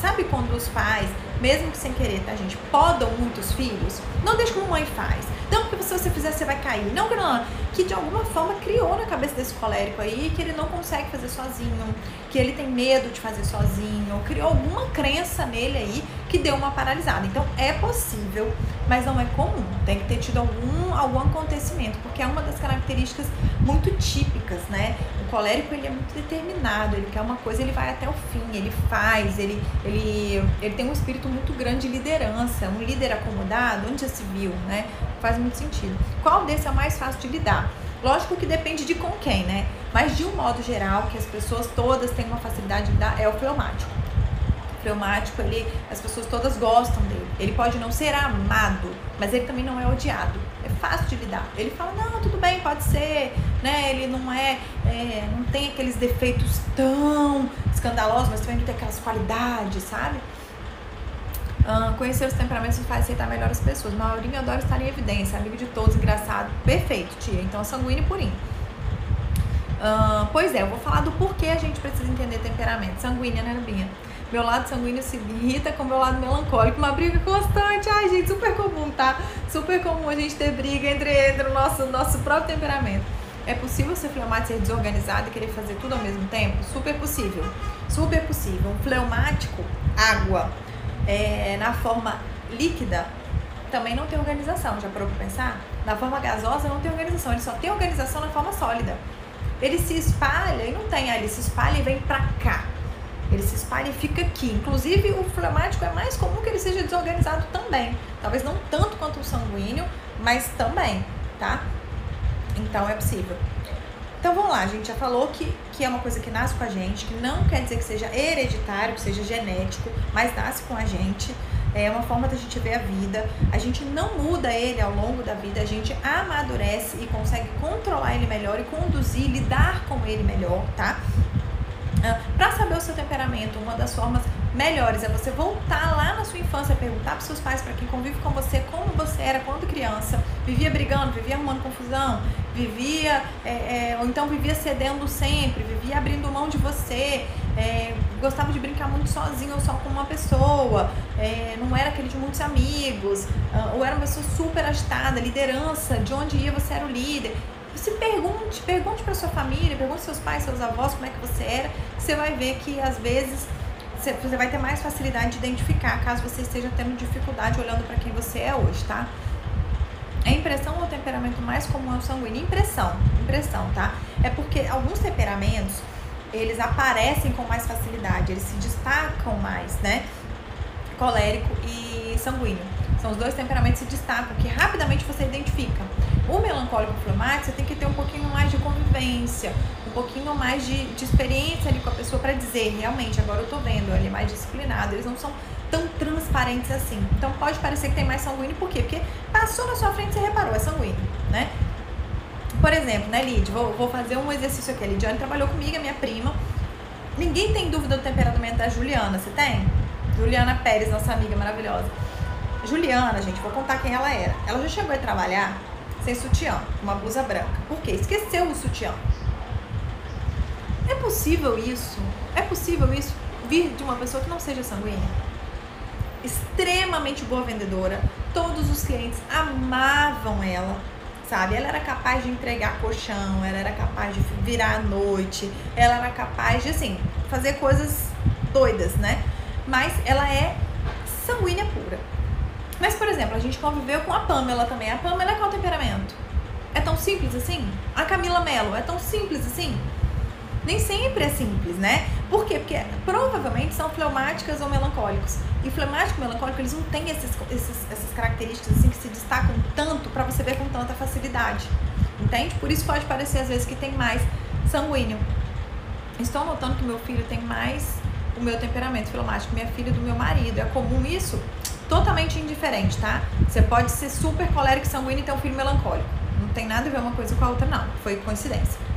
sabe quando os pais mesmo que sem querer, tá, gente? Podam muitos filhos. Não deixe como mãe faz. Não porque se você fizer, você vai cair. Não, não, que de alguma forma criou na cabeça desse colérico aí que ele não consegue fazer sozinho, que ele tem medo de fazer sozinho, criou alguma crença nele aí que deu uma paralisada. Então é possível, mas não é comum. Tem que ter tido algum, algum acontecimento, porque é uma das características muito típicas, né? Colérico ele é muito determinado, ele quer uma coisa, ele vai até o fim, ele faz, ele, ele, ele tem um espírito muito grande de liderança, um líder acomodado, onde já se viu, né? Faz muito sentido. Qual desse é o mais fácil de lidar? Lógico que depende de com quem, né? Mas de um modo geral, que as pessoas todas têm uma facilidade de lidar, é o fleumático. O fleumático, ele, as pessoas todas gostam dele. Ele pode não ser amado, mas ele também não é odiado. É fácil de lidar. Ele fala, não, tudo bem, pode ser, né? Ele não é, é não tem aqueles defeitos tão escandalosos, mas também não tem aquelas qualidades, sabe? Uh, conhecer os temperamentos faz aceitar melhor as pessoas. Maurinho adora estar em evidência, amigo de todos, engraçado. Perfeito, tia. Então, sanguíneo e purinho. Uh, pois é, eu vou falar do porquê a gente precisa entender temperamento. Sanguínea, né, Nubinha? Meu lado sanguíneo se irrita com meu lado melancólico. Uma briga constante. Ai, gente, super comum, tá? Super comum a gente ter briga entre, entre o nosso, nosso próprio temperamento. É possível ser fleumático, ser desorganizado e querer fazer tudo ao mesmo tempo? Super possível. Super possível. Um fleumático, água é, na forma líquida, também não tem organização. Já parou pra pensar? Na forma gasosa não tem organização, ele só tem organização na forma sólida. Ele se espalha e não tem, ele se espalha e vem pra cá. Ele se espalha e fica aqui. Inclusive, o fleumático é mais comum que ele seja desorganizado também. Talvez não tanto quanto o sanguíneo, mas também, tá? Então é possível. Então vamos lá, a gente já falou que, que é uma coisa que nasce com a gente, que não quer dizer que seja hereditário, que seja genético, mas nasce com a gente. É uma forma da gente ver a vida. A gente não muda ele ao longo da vida, a gente amadurece e consegue controlar ele melhor e conduzir, lidar com ele melhor, tá? Ah, para saber o seu temperamento, uma das formas melhores é você voltar lá na sua infância, perguntar para seus pais, para quem convive com você, como você era quando criança. Vivia brigando, vivia arrumando confusão, vivia, é, é, ou então vivia cedendo sempre, vivia abrindo mão de você, é, gostava de brincar muito sozinho ou só com uma pessoa, é, não era aquele de muitos amigos, ah, ou era uma pessoa super agitada, liderança, de onde ia você era o líder. Se pergunte, pergunte para sua família, pergunte seus pais, seus avós como é que você era, você vai ver que às vezes você vai ter mais facilidade de identificar caso você esteja tendo dificuldade olhando para quem você é hoje, tá? A impressão ou temperamento mais comum é sanguíneo? Impressão, impressão, tá? É porque alguns temperamentos, eles aparecem com mais facilidade, eles se destacam mais, né? Colérico e sanguíneo. São os dois temperamentos que se destacam, que rapidamente você identifica. O melancólico fleumático, você tem que ter um pouquinho mais de convivência, um pouquinho mais de, de experiência ali com a pessoa para dizer, realmente, agora eu tô vendo, ele é mais disciplinado, eles não são tão transparentes assim. Então pode parecer que tem mais sanguíneo, por quê? Porque passou na sua frente, você reparou, é sanguíneo, né? Por exemplo, né, Lid, vou, vou fazer um exercício aqui. A Lidiane trabalhou comigo, a minha prima. Ninguém tem dúvida do temperamento da Juliana, você tem? Juliana Pérez, nossa amiga maravilhosa. Juliana, gente, vou contar quem ela era. Ela já chegou a trabalhar sem sutiã, uma blusa branca. Por quê? Esqueceu o sutiã. É possível isso? É possível isso vir de uma pessoa que não seja sanguínea? Extremamente boa vendedora, todos os clientes amavam ela, sabe? Ela era capaz de entregar colchão, ela era capaz de virar à noite, ela era capaz de, assim, fazer coisas doidas, né? Mas ela é sanguínea pura. Mas, por exemplo, a gente conviveu com a Pamela também. A Pamela é qual temperamento? É tão simples assim? A Camila Mello é tão simples assim? Nem sempre é simples, né? Por quê? Porque provavelmente são fleumáticas ou melancólicos. E fleumático e melancólico, eles não têm esses, esses, essas características assim que se destacam tanto para você ver com tanta facilidade. Entende? Por isso pode parecer às vezes que tem mais sanguíneo. Estou notando que meu filho tem mais meu temperamento fleumático, minha filha do meu marido. É comum isso? totalmente indiferente, tá? Você pode ser super colérico sanguíneo e ter um filho melancólico. Não tem nada a ver uma coisa com a outra, não. Foi coincidência.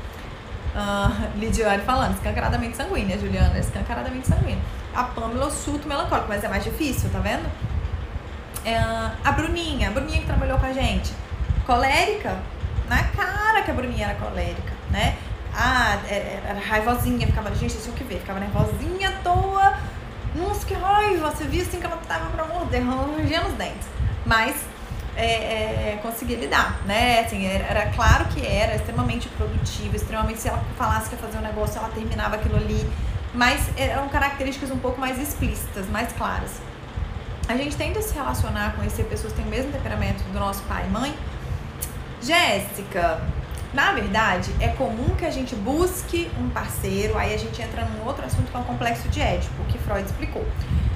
Uh, Lidiane falando, escancaradamente sanguínea. Juliana, escancaradamente sanguínea. A Pamela, surto melancólico, mas é mais difícil, tá vendo? Uh, a Bruninha, a Bruninha que trabalhou com a gente. Colérica? Na cara que a Bruninha era colérica, né? Ah, era, é, era raivosinha, ficava, gente, tinha que ver, ficava nervosinha à toa nossa, que raiva! Você via assim que ela tava pra morder, rangendo os dentes. Mas é, é, conseguia lidar, né? Assim, era, era, claro que era extremamente produtiva, extremamente, se ela falasse que ia fazer um negócio, ela terminava aquilo ali. Mas eram características um pouco mais explícitas, mais claras. A gente tende a se relacionar, conhecer pessoas que têm o mesmo temperamento do nosso pai e mãe. Jéssica, na verdade, é comum que a gente busque um parceiro, aí a gente entra num outro assunto que é o complexo de Édipo, que Freud explicou.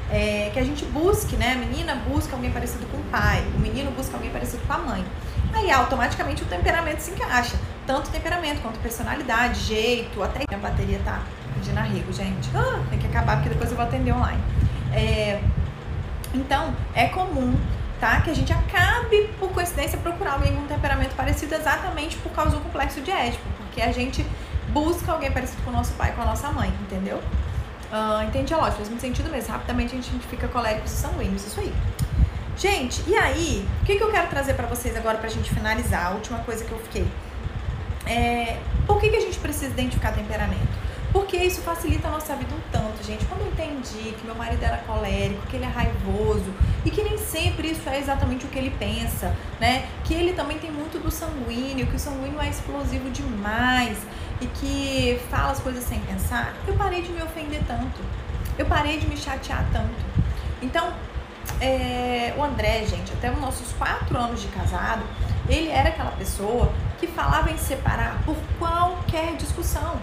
É, que a gente busque, né? A menina busca alguém parecido com o pai, o menino busca alguém parecido com a mãe. Aí automaticamente o temperamento se encaixa. Tanto temperamento quanto personalidade, jeito, até a bateria tá pedindo arrego, gente. Ah, tem que acabar porque depois eu vou atender online. É, então, é comum tá? Que a gente acabe, por coincidência, procurar alguém com um temperamento parecido exatamente por causa do complexo de Édipo, porque a gente busca alguém parecido com o nosso pai, com a nossa mãe, entendeu? Uh, entendi a lógica, faz muito sentido mesmo. Rapidamente a gente identifica coléricos e sanguíneos, isso aí. Gente, e aí, o que, que eu quero trazer para vocês agora pra gente finalizar? A última coisa que eu fiquei. É, por que, que a gente precisa identificar temperamento? Porque isso facilita a nossa vida um tanto, gente. Quando eu entendi que meu marido era colérico, que ele é raivoso e que nem sempre isso é exatamente o que ele pensa, né? Que ele também tem muito do sanguíneo, que o sanguíneo é explosivo demais e que fala as coisas sem pensar, eu parei de me ofender tanto. Eu parei de me chatear tanto. Então, é, o André, gente, até os nossos quatro anos de casado, ele era aquela pessoa que falava em separar por qualquer discussão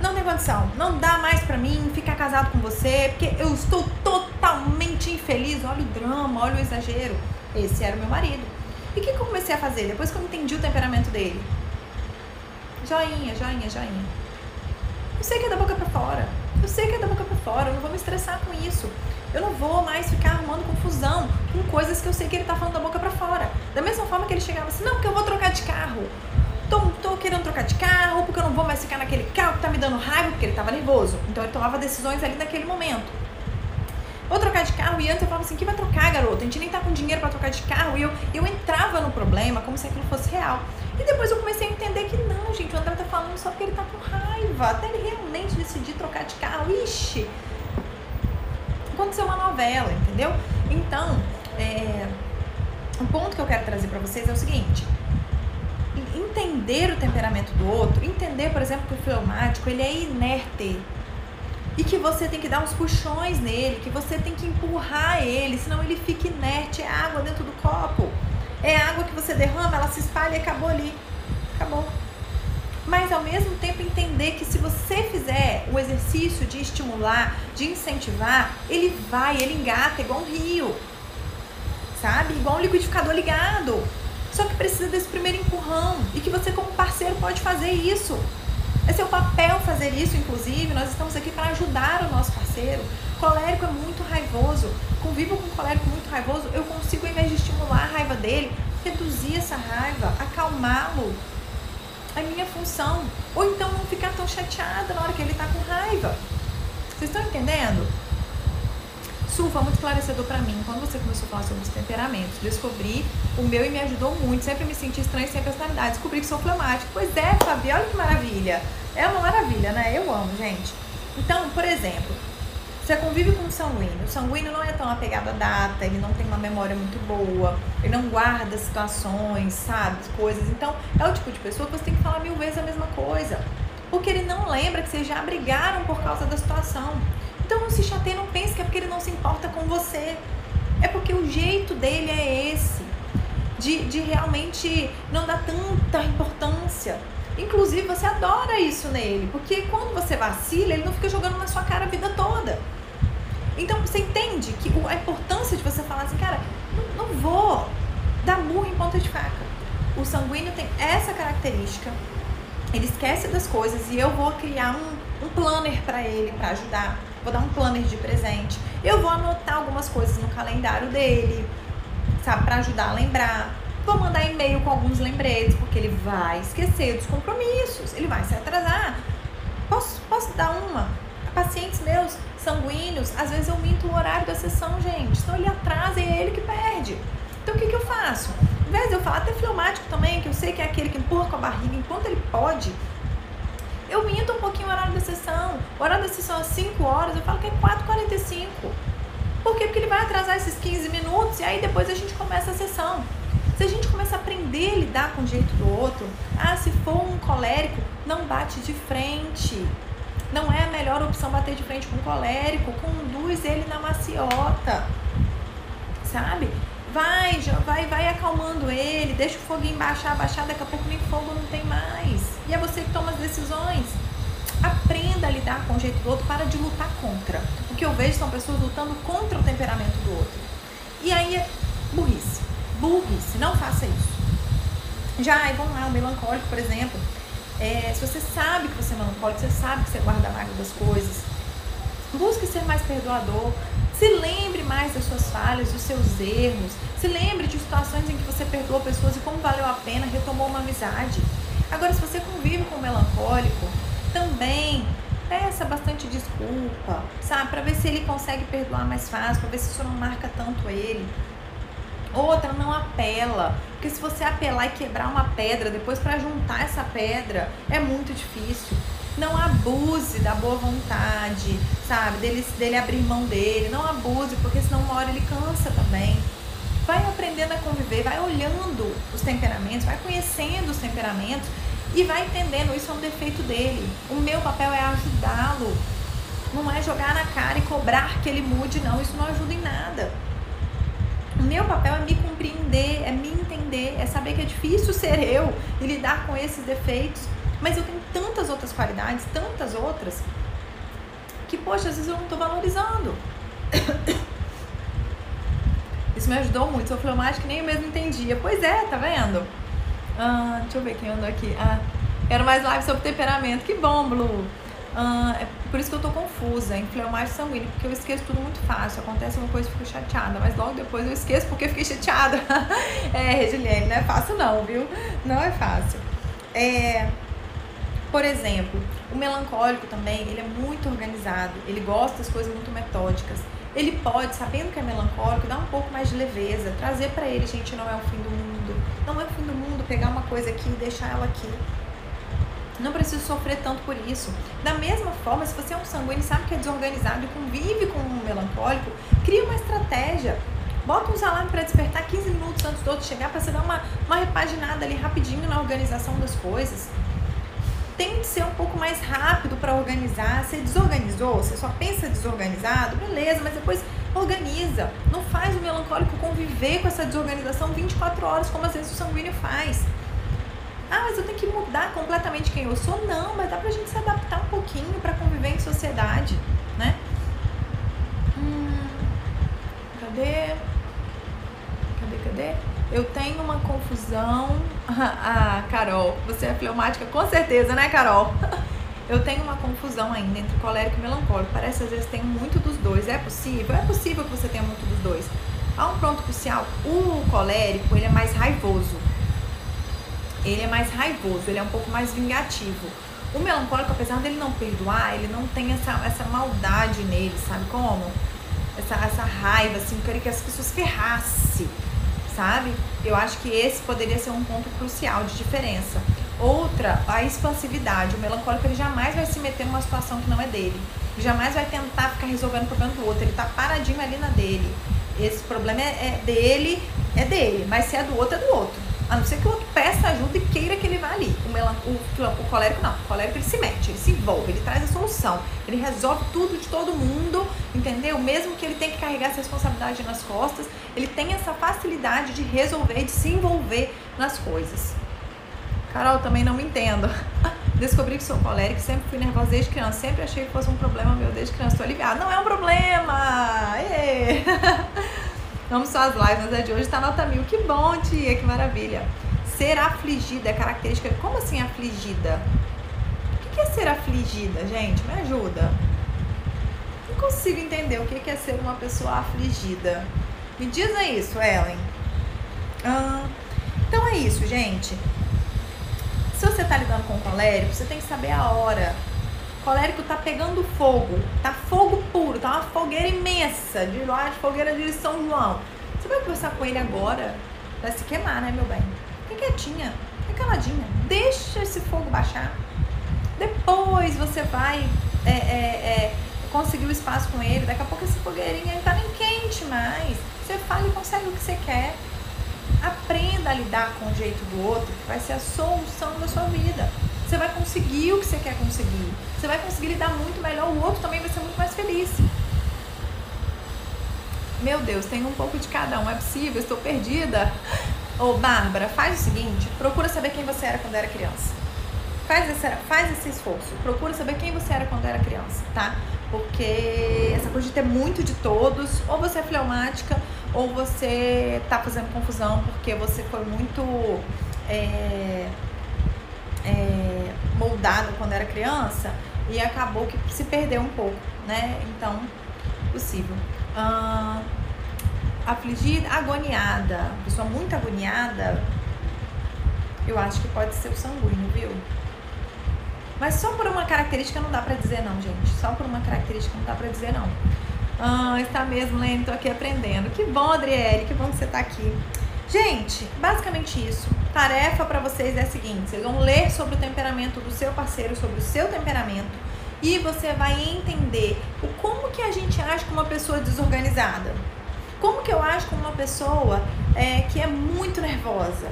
não tem condição, não dá mais para mim ficar casado com você, porque eu estou totalmente infeliz. Olha o drama, olha o exagero. Esse era o meu marido. E o que, eu comecei a fazer depois que eu entendi o temperamento dele? Joinha, joinha, joinha. Eu sei que é da boca para fora. Eu sei que é da boca para fora. Eu não vou me estressar com isso. Eu não vou mais ficar arrumando confusão com coisas que eu sei que ele tá falando da boca para fora. Da mesma forma que ele chegava assim, não, porque eu vou trocar de carro tô, tô querendo trocar de carro, porque eu não vou mais ficar naquele carro que tá me dando raiva, porque ele tava nervoso. Então ele tomava decisões ali naquele momento. Vou trocar de carro e antes eu falava assim, que vai trocar, garoto? A gente nem tá com dinheiro para trocar de carro. E eu, eu entrava no problema como se aquilo fosse real. E depois eu comecei a entender que não, gente, o André tá falando só porque ele tá com raiva. Até ele realmente decidir trocar de carro. Ixi! Aconteceu uma novela, entendeu? Então, é, o ponto que eu quero trazer para vocês é o seguinte entender o temperamento do outro, entender, por exemplo, que o fleumático ele é inerte e que você tem que dar uns puxões nele, que você tem que empurrar ele, senão ele fica inerte, é água dentro do copo. É água que você derrama, ela se espalha e acabou ali. Acabou. Mas ao mesmo tempo entender que se você fizer o exercício de estimular, de incentivar, ele vai, ele engata igual um rio. Sabe? Igual um liquidificador ligado. Só que precisa desse primeiro empurrão e que você como parceiro pode fazer isso. É seu papel fazer isso, inclusive. Nós estamos aqui para ajudar o nosso parceiro. Colérico é muito raivoso. Convivo com um colérico muito raivoso, eu consigo, ao invés de estimular a raiva dele, reduzir essa raiva, acalmá-lo. É minha função. Ou então não ficar tão chateada na hora que ele está com raiva. Vocês estão entendendo? Sul foi muito esclarecedor para mim. Quando você começou a falar sobre os temperamentos, descobri o meu e me ajudou muito. Sempre me senti estranho sem personalidade. Descobri que sou fleumático. Pois é, Fabi, olha que maravilha. É uma maravilha, né? Eu amo, gente. Então, por exemplo, você convive com um sanguíneo. O sanguíneo não é tão apegado à data, ele não tem uma memória muito boa, ele não guarda situações, sabe? Coisas. Então, é o tipo de pessoa que você tem que falar mil vezes a mesma coisa. Porque ele não lembra que vocês já brigaram por causa da situação. Então não se chateie, não pense que é porque ele não se importa com você. É porque o jeito dele é esse. De, de realmente não dar tanta importância. Inclusive, você adora isso nele. Porque quando você vacila, ele não fica jogando na sua cara a vida toda. Então você entende que a importância de você falar assim, cara, não, não vou dar murro em ponta de faca. O sanguíneo tem essa característica. Ele esquece das coisas e eu vou criar um, um planner para ele, para ajudar vou dar um planner de presente, eu vou anotar algumas coisas no calendário dele, sabe, para ajudar a lembrar. Vou mandar e-mail com alguns lembretes, porque ele vai esquecer dos compromissos, ele vai se atrasar. Posso, posso dar uma? Pacientes meus sanguíneos, às vezes eu minto o horário da sessão, gente. Então ele atrasa e é ele que perde. Então o que, que eu faço? Em vez de eu falar até fleumático também, que eu sei que é aquele que empurra com a barriga enquanto ele pode, eu minto um pouquinho o horário da sessão. O horário da sessão é 5 horas, eu falo que é 4h45. Por quê? Porque ele vai atrasar esses 15 minutos e aí depois a gente começa a sessão. Se a gente começa a aprender a lidar com o jeito do outro, ah, se for um colérico, não bate de frente. Não é a melhor opção bater de frente com um colérico, conduz ele na maciota. Sabe? Vai, vai, vai acalmando ele, deixa o foguinho baixar, baixar, daqui a pouco nem fogo não tem mais. E é você que toma as decisões. Aprenda a lidar com o jeito do outro, para de lutar contra. O que eu vejo são pessoas lutando contra o temperamento do outro. E aí é burrice. Burrice, não faça isso. Já, vamos lá, o melancólico, por exemplo. É, se você sabe que você é melancólico, você sabe que você guarda mágoa das coisas, busque ser mais perdoador. Se lembre mais das suas falhas, dos seus erros. Se lembre de situações em que você perdoou pessoas e como valeu a pena, retomou uma amizade. Agora, se você convive com um melancólico, também peça bastante desculpa, sabe? Para ver se ele consegue perdoar mais fácil, para ver se isso não marca tanto ele. Outra, não apela. Porque se você apelar e quebrar uma pedra, depois para juntar essa pedra, é muito difícil. Não abuse da boa vontade, sabe? Dele, dele abrir mão dele. Não abuse, porque senão uma hora ele cansa também vai aprendendo a conviver, vai olhando os temperamentos, vai conhecendo os temperamentos e vai entendendo isso é um defeito dele. O meu papel é ajudá-lo, não é jogar na cara e cobrar que ele mude, não. Isso não ajuda em nada. O meu papel é me compreender, é me entender, é saber que é difícil ser eu e lidar com esses defeitos. Mas eu tenho tantas outras qualidades, tantas outras, que, poxa, às vezes eu não estou valorizando. Isso me ajudou muito. Sou fleumática nem eu mesmo entendia. Pois é, tá vendo? Ah, deixa eu ver quem andou aqui. Ah, quero mais live sobre temperamento. Que bom, Blue. Ah, é por isso que eu tô confusa em fleumático sanguíneo, porque eu esqueço tudo muito fácil. Acontece uma coisa e fico chateada, mas logo depois eu esqueço porque fiquei chateada. é, Regiliane, não é fácil não, viu? Não é fácil. É, por exemplo, o melancólico também, ele é muito organizado, ele gosta das coisas muito metódicas ele pode, sabendo que é melancólico, dar um pouco mais de leveza, trazer para ele, gente, não é o fim do mundo. Não é o fim do mundo pegar uma coisa aqui e deixar ela aqui. Não preciso sofrer tanto por isso. Da mesma forma, se você é um sanguíneo e sabe que é desorganizado e convive com um melancólico, cria uma estratégia. Bota uns alarmes para despertar 15 minutos antes do outro chegar para você dar uma, uma repaginada ali rapidinho na organização das coisas. Tem que ser um pouco mais rápido para organizar. Você desorganizou, você só pensa desorganizado, beleza, mas depois organiza. Não faz o melancólico conviver com essa desorganização 24 horas, como às vezes o sanguíneo faz. Ah, mas eu tenho que mudar completamente quem eu sou? Não, mas dá pra gente se adaptar um pouquinho para conviver em sociedade, né? Hum, cadê? Cadê, cadê? Eu tenho uma confusão. Ah, Carol, você é fleumática com certeza, né, Carol? Eu tenho uma confusão ainda entre colérico e melancólico. Parece às vezes tem muito dos dois. É possível? É possível que você tenha muito dos dois. Há um pronto crucial. O colérico, ele é mais raivoso ele é mais raivoso, ele é um pouco mais vingativo. O melancólico, apesar dele não perdoar, ele não tem essa, essa maldade nele, sabe como? Essa, essa raiva, assim, queria que as pessoas ferrassem, sabe? Eu acho que esse poderia ser um ponto crucial de diferença. Outra, a expansividade. O melancólico, ele jamais vai se meter numa situação que não é dele. jamais vai tentar ficar resolvendo o problema do outro. Ele tá paradinho ali na dele. Esse problema é, é dele, é dele. Mas se é do outro, é do outro. A não ser que o outro peça ajuda e queira que ele vá ali. O, o, o colérico não. O colérico ele se mete, ele se envolve, ele traz a solução. Ele resolve tudo de todo mundo, entendeu? Mesmo que ele tenha que carregar essa responsabilidade nas costas, ele tem essa facilidade de resolver, de se envolver nas coisas. Carol, também não me entendo. Descobri que sou colérica, sempre fui nervosa desde criança. Sempre achei que fosse um problema meu desde criança. Estou aliviada. Não é um problema! Vamos só as lives, mas a de hoje está nota mil. Que bom, tia, que maravilha. Ser afligida é característica. Como assim afligida? O que é ser afligida, gente? Me ajuda. Não consigo entender o que é ser uma pessoa afligida. Me diz isso, Ellen. Ah, então é isso, gente. Se você está lidando com colérico, você tem que saber a hora colérico tá pegando fogo, tá fogo puro, tá uma fogueira imensa, de lá de fogueira de São João. Você vai conversar com ele agora, vai se queimar, né, meu bem? Fique quietinha, fique caladinha, deixa esse fogo baixar. Depois você vai é, é, é, conseguir o espaço com ele, daqui a pouco essa fogueirinha não tá nem quente mais. Você fala e consegue o que você quer. Aprenda a lidar com o jeito do outro, que vai ser a solução da sua vida. Você vai conseguir o que você quer conseguir. Você vai conseguir lidar muito melhor, o outro também vai ser muito mais feliz. Meu Deus, tem um pouco de cada um, é possível, estou perdida. Ô, Bárbara, faz o seguinte, procura saber quem você era quando era criança. Faz esse, faz esse esforço, procura saber quem você era quando era criança, tá? Porque essa coisa de ter muito de todos, ou você é fleumática, ou você tá fazendo confusão porque você foi muito é, é, moldado quando era criança e acabou que se perdeu um pouco, né? Então, possível. Ah, afligida, agoniada, pessoa muito agoniada, eu acho que pode ser o sanguíneo, viu? Mas só por uma característica não dá pra dizer não, gente. Só por uma característica não dá pra dizer não. Ah, está mesmo, Lene, tô aqui aprendendo. Que bom, Adriele, que bom que você tá aqui. Gente, basicamente isso. Tarefa para vocês é a seguinte: vocês vão ler sobre o temperamento do seu parceiro, sobre o seu temperamento, e você vai entender o como que a gente age com uma pessoa desorganizada. Como que eu acho com uma pessoa é, que é muito nervosa?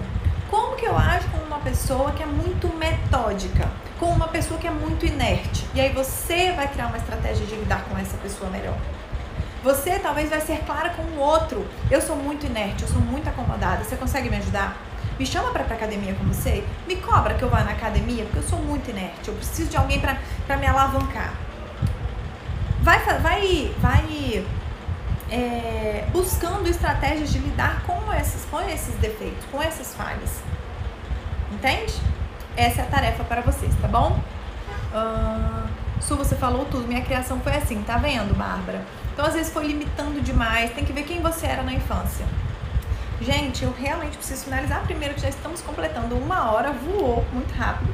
Como que eu acho com uma pessoa que é muito metódica? Com uma pessoa que é muito inerte? E aí você vai criar uma estratégia de lidar com essa pessoa melhor. Você talvez vai ser clara com o outro. Eu sou muito inerte, eu sou muito acomodada. Você consegue me ajudar? Me chama para pra academia com você? Me cobra que eu vá na academia, porque eu sou muito inerte. Eu preciso de alguém para me alavancar. Vai, vai, vai é, buscando estratégias de lidar com esses, com esses defeitos, com essas falhas. Entende? Essa é a tarefa para vocês, tá bom? Uh, Su, você falou tudo. Minha criação foi assim, tá vendo, Bárbara? Então, às vezes, foi limitando demais. Tem que ver quem você era na infância. Gente, eu realmente preciso finalizar. Primeiro, que já estamos completando uma hora, voou muito rápido.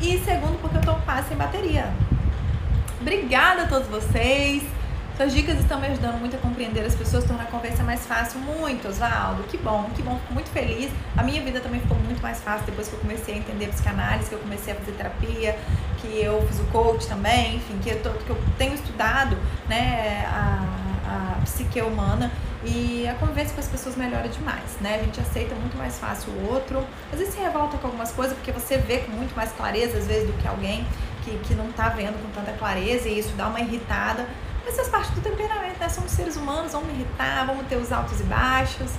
E segundo, porque eu tô quase sem bateria. Obrigada a todos vocês. Suas dicas estão me ajudando muito a compreender as pessoas, tornar a conversa mais fácil. Muito, Osvaldo. Que bom, que bom. Fico muito feliz. A minha vida também ficou muito mais fácil depois que eu comecei a entender psicanálise, que eu comecei a fazer terapia, que eu fiz o coach também, enfim, que eu, tô, que eu tenho estudado, né, a, a psique humana e a convivência com as pessoas melhora demais, né? A gente aceita muito mais fácil o outro. Às vezes se revolta com algumas coisas porque você vê com muito mais clareza, às vezes, do que alguém que, que não tá vendo com tanta clareza e isso dá uma irritada. Mas faz parte do temperamento, né? Somos seres humanos, vamos irritar, vamos ter os altos e baixos.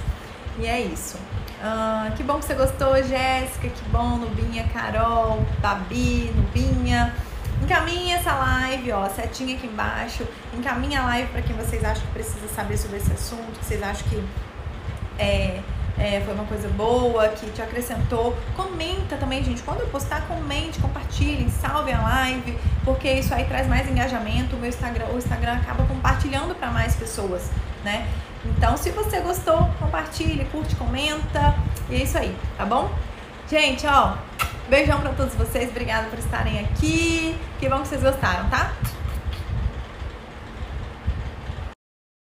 E é isso. Ah, que bom que você gostou, Jéssica. Que bom, Nubinha, Carol, Babi, Nubinha. Encaminhe essa live, ó, setinha aqui embaixo. Encaminhe a live para quem vocês acham que precisa saber sobre esse assunto, que vocês acham que é, é, foi uma coisa boa, que te acrescentou. Comenta também, gente. Quando eu postar, comente, compartilhem, salvem a live, porque isso aí traz mais engajamento. O meu Instagram, o Instagram acaba compartilhando para mais pessoas, né? Então, se você gostou, compartilhe, curte, comenta. E é isso aí, tá bom? Gente, ó, beijão para todos vocês. Obrigada por estarem aqui. Que bom que vocês gostaram, tá?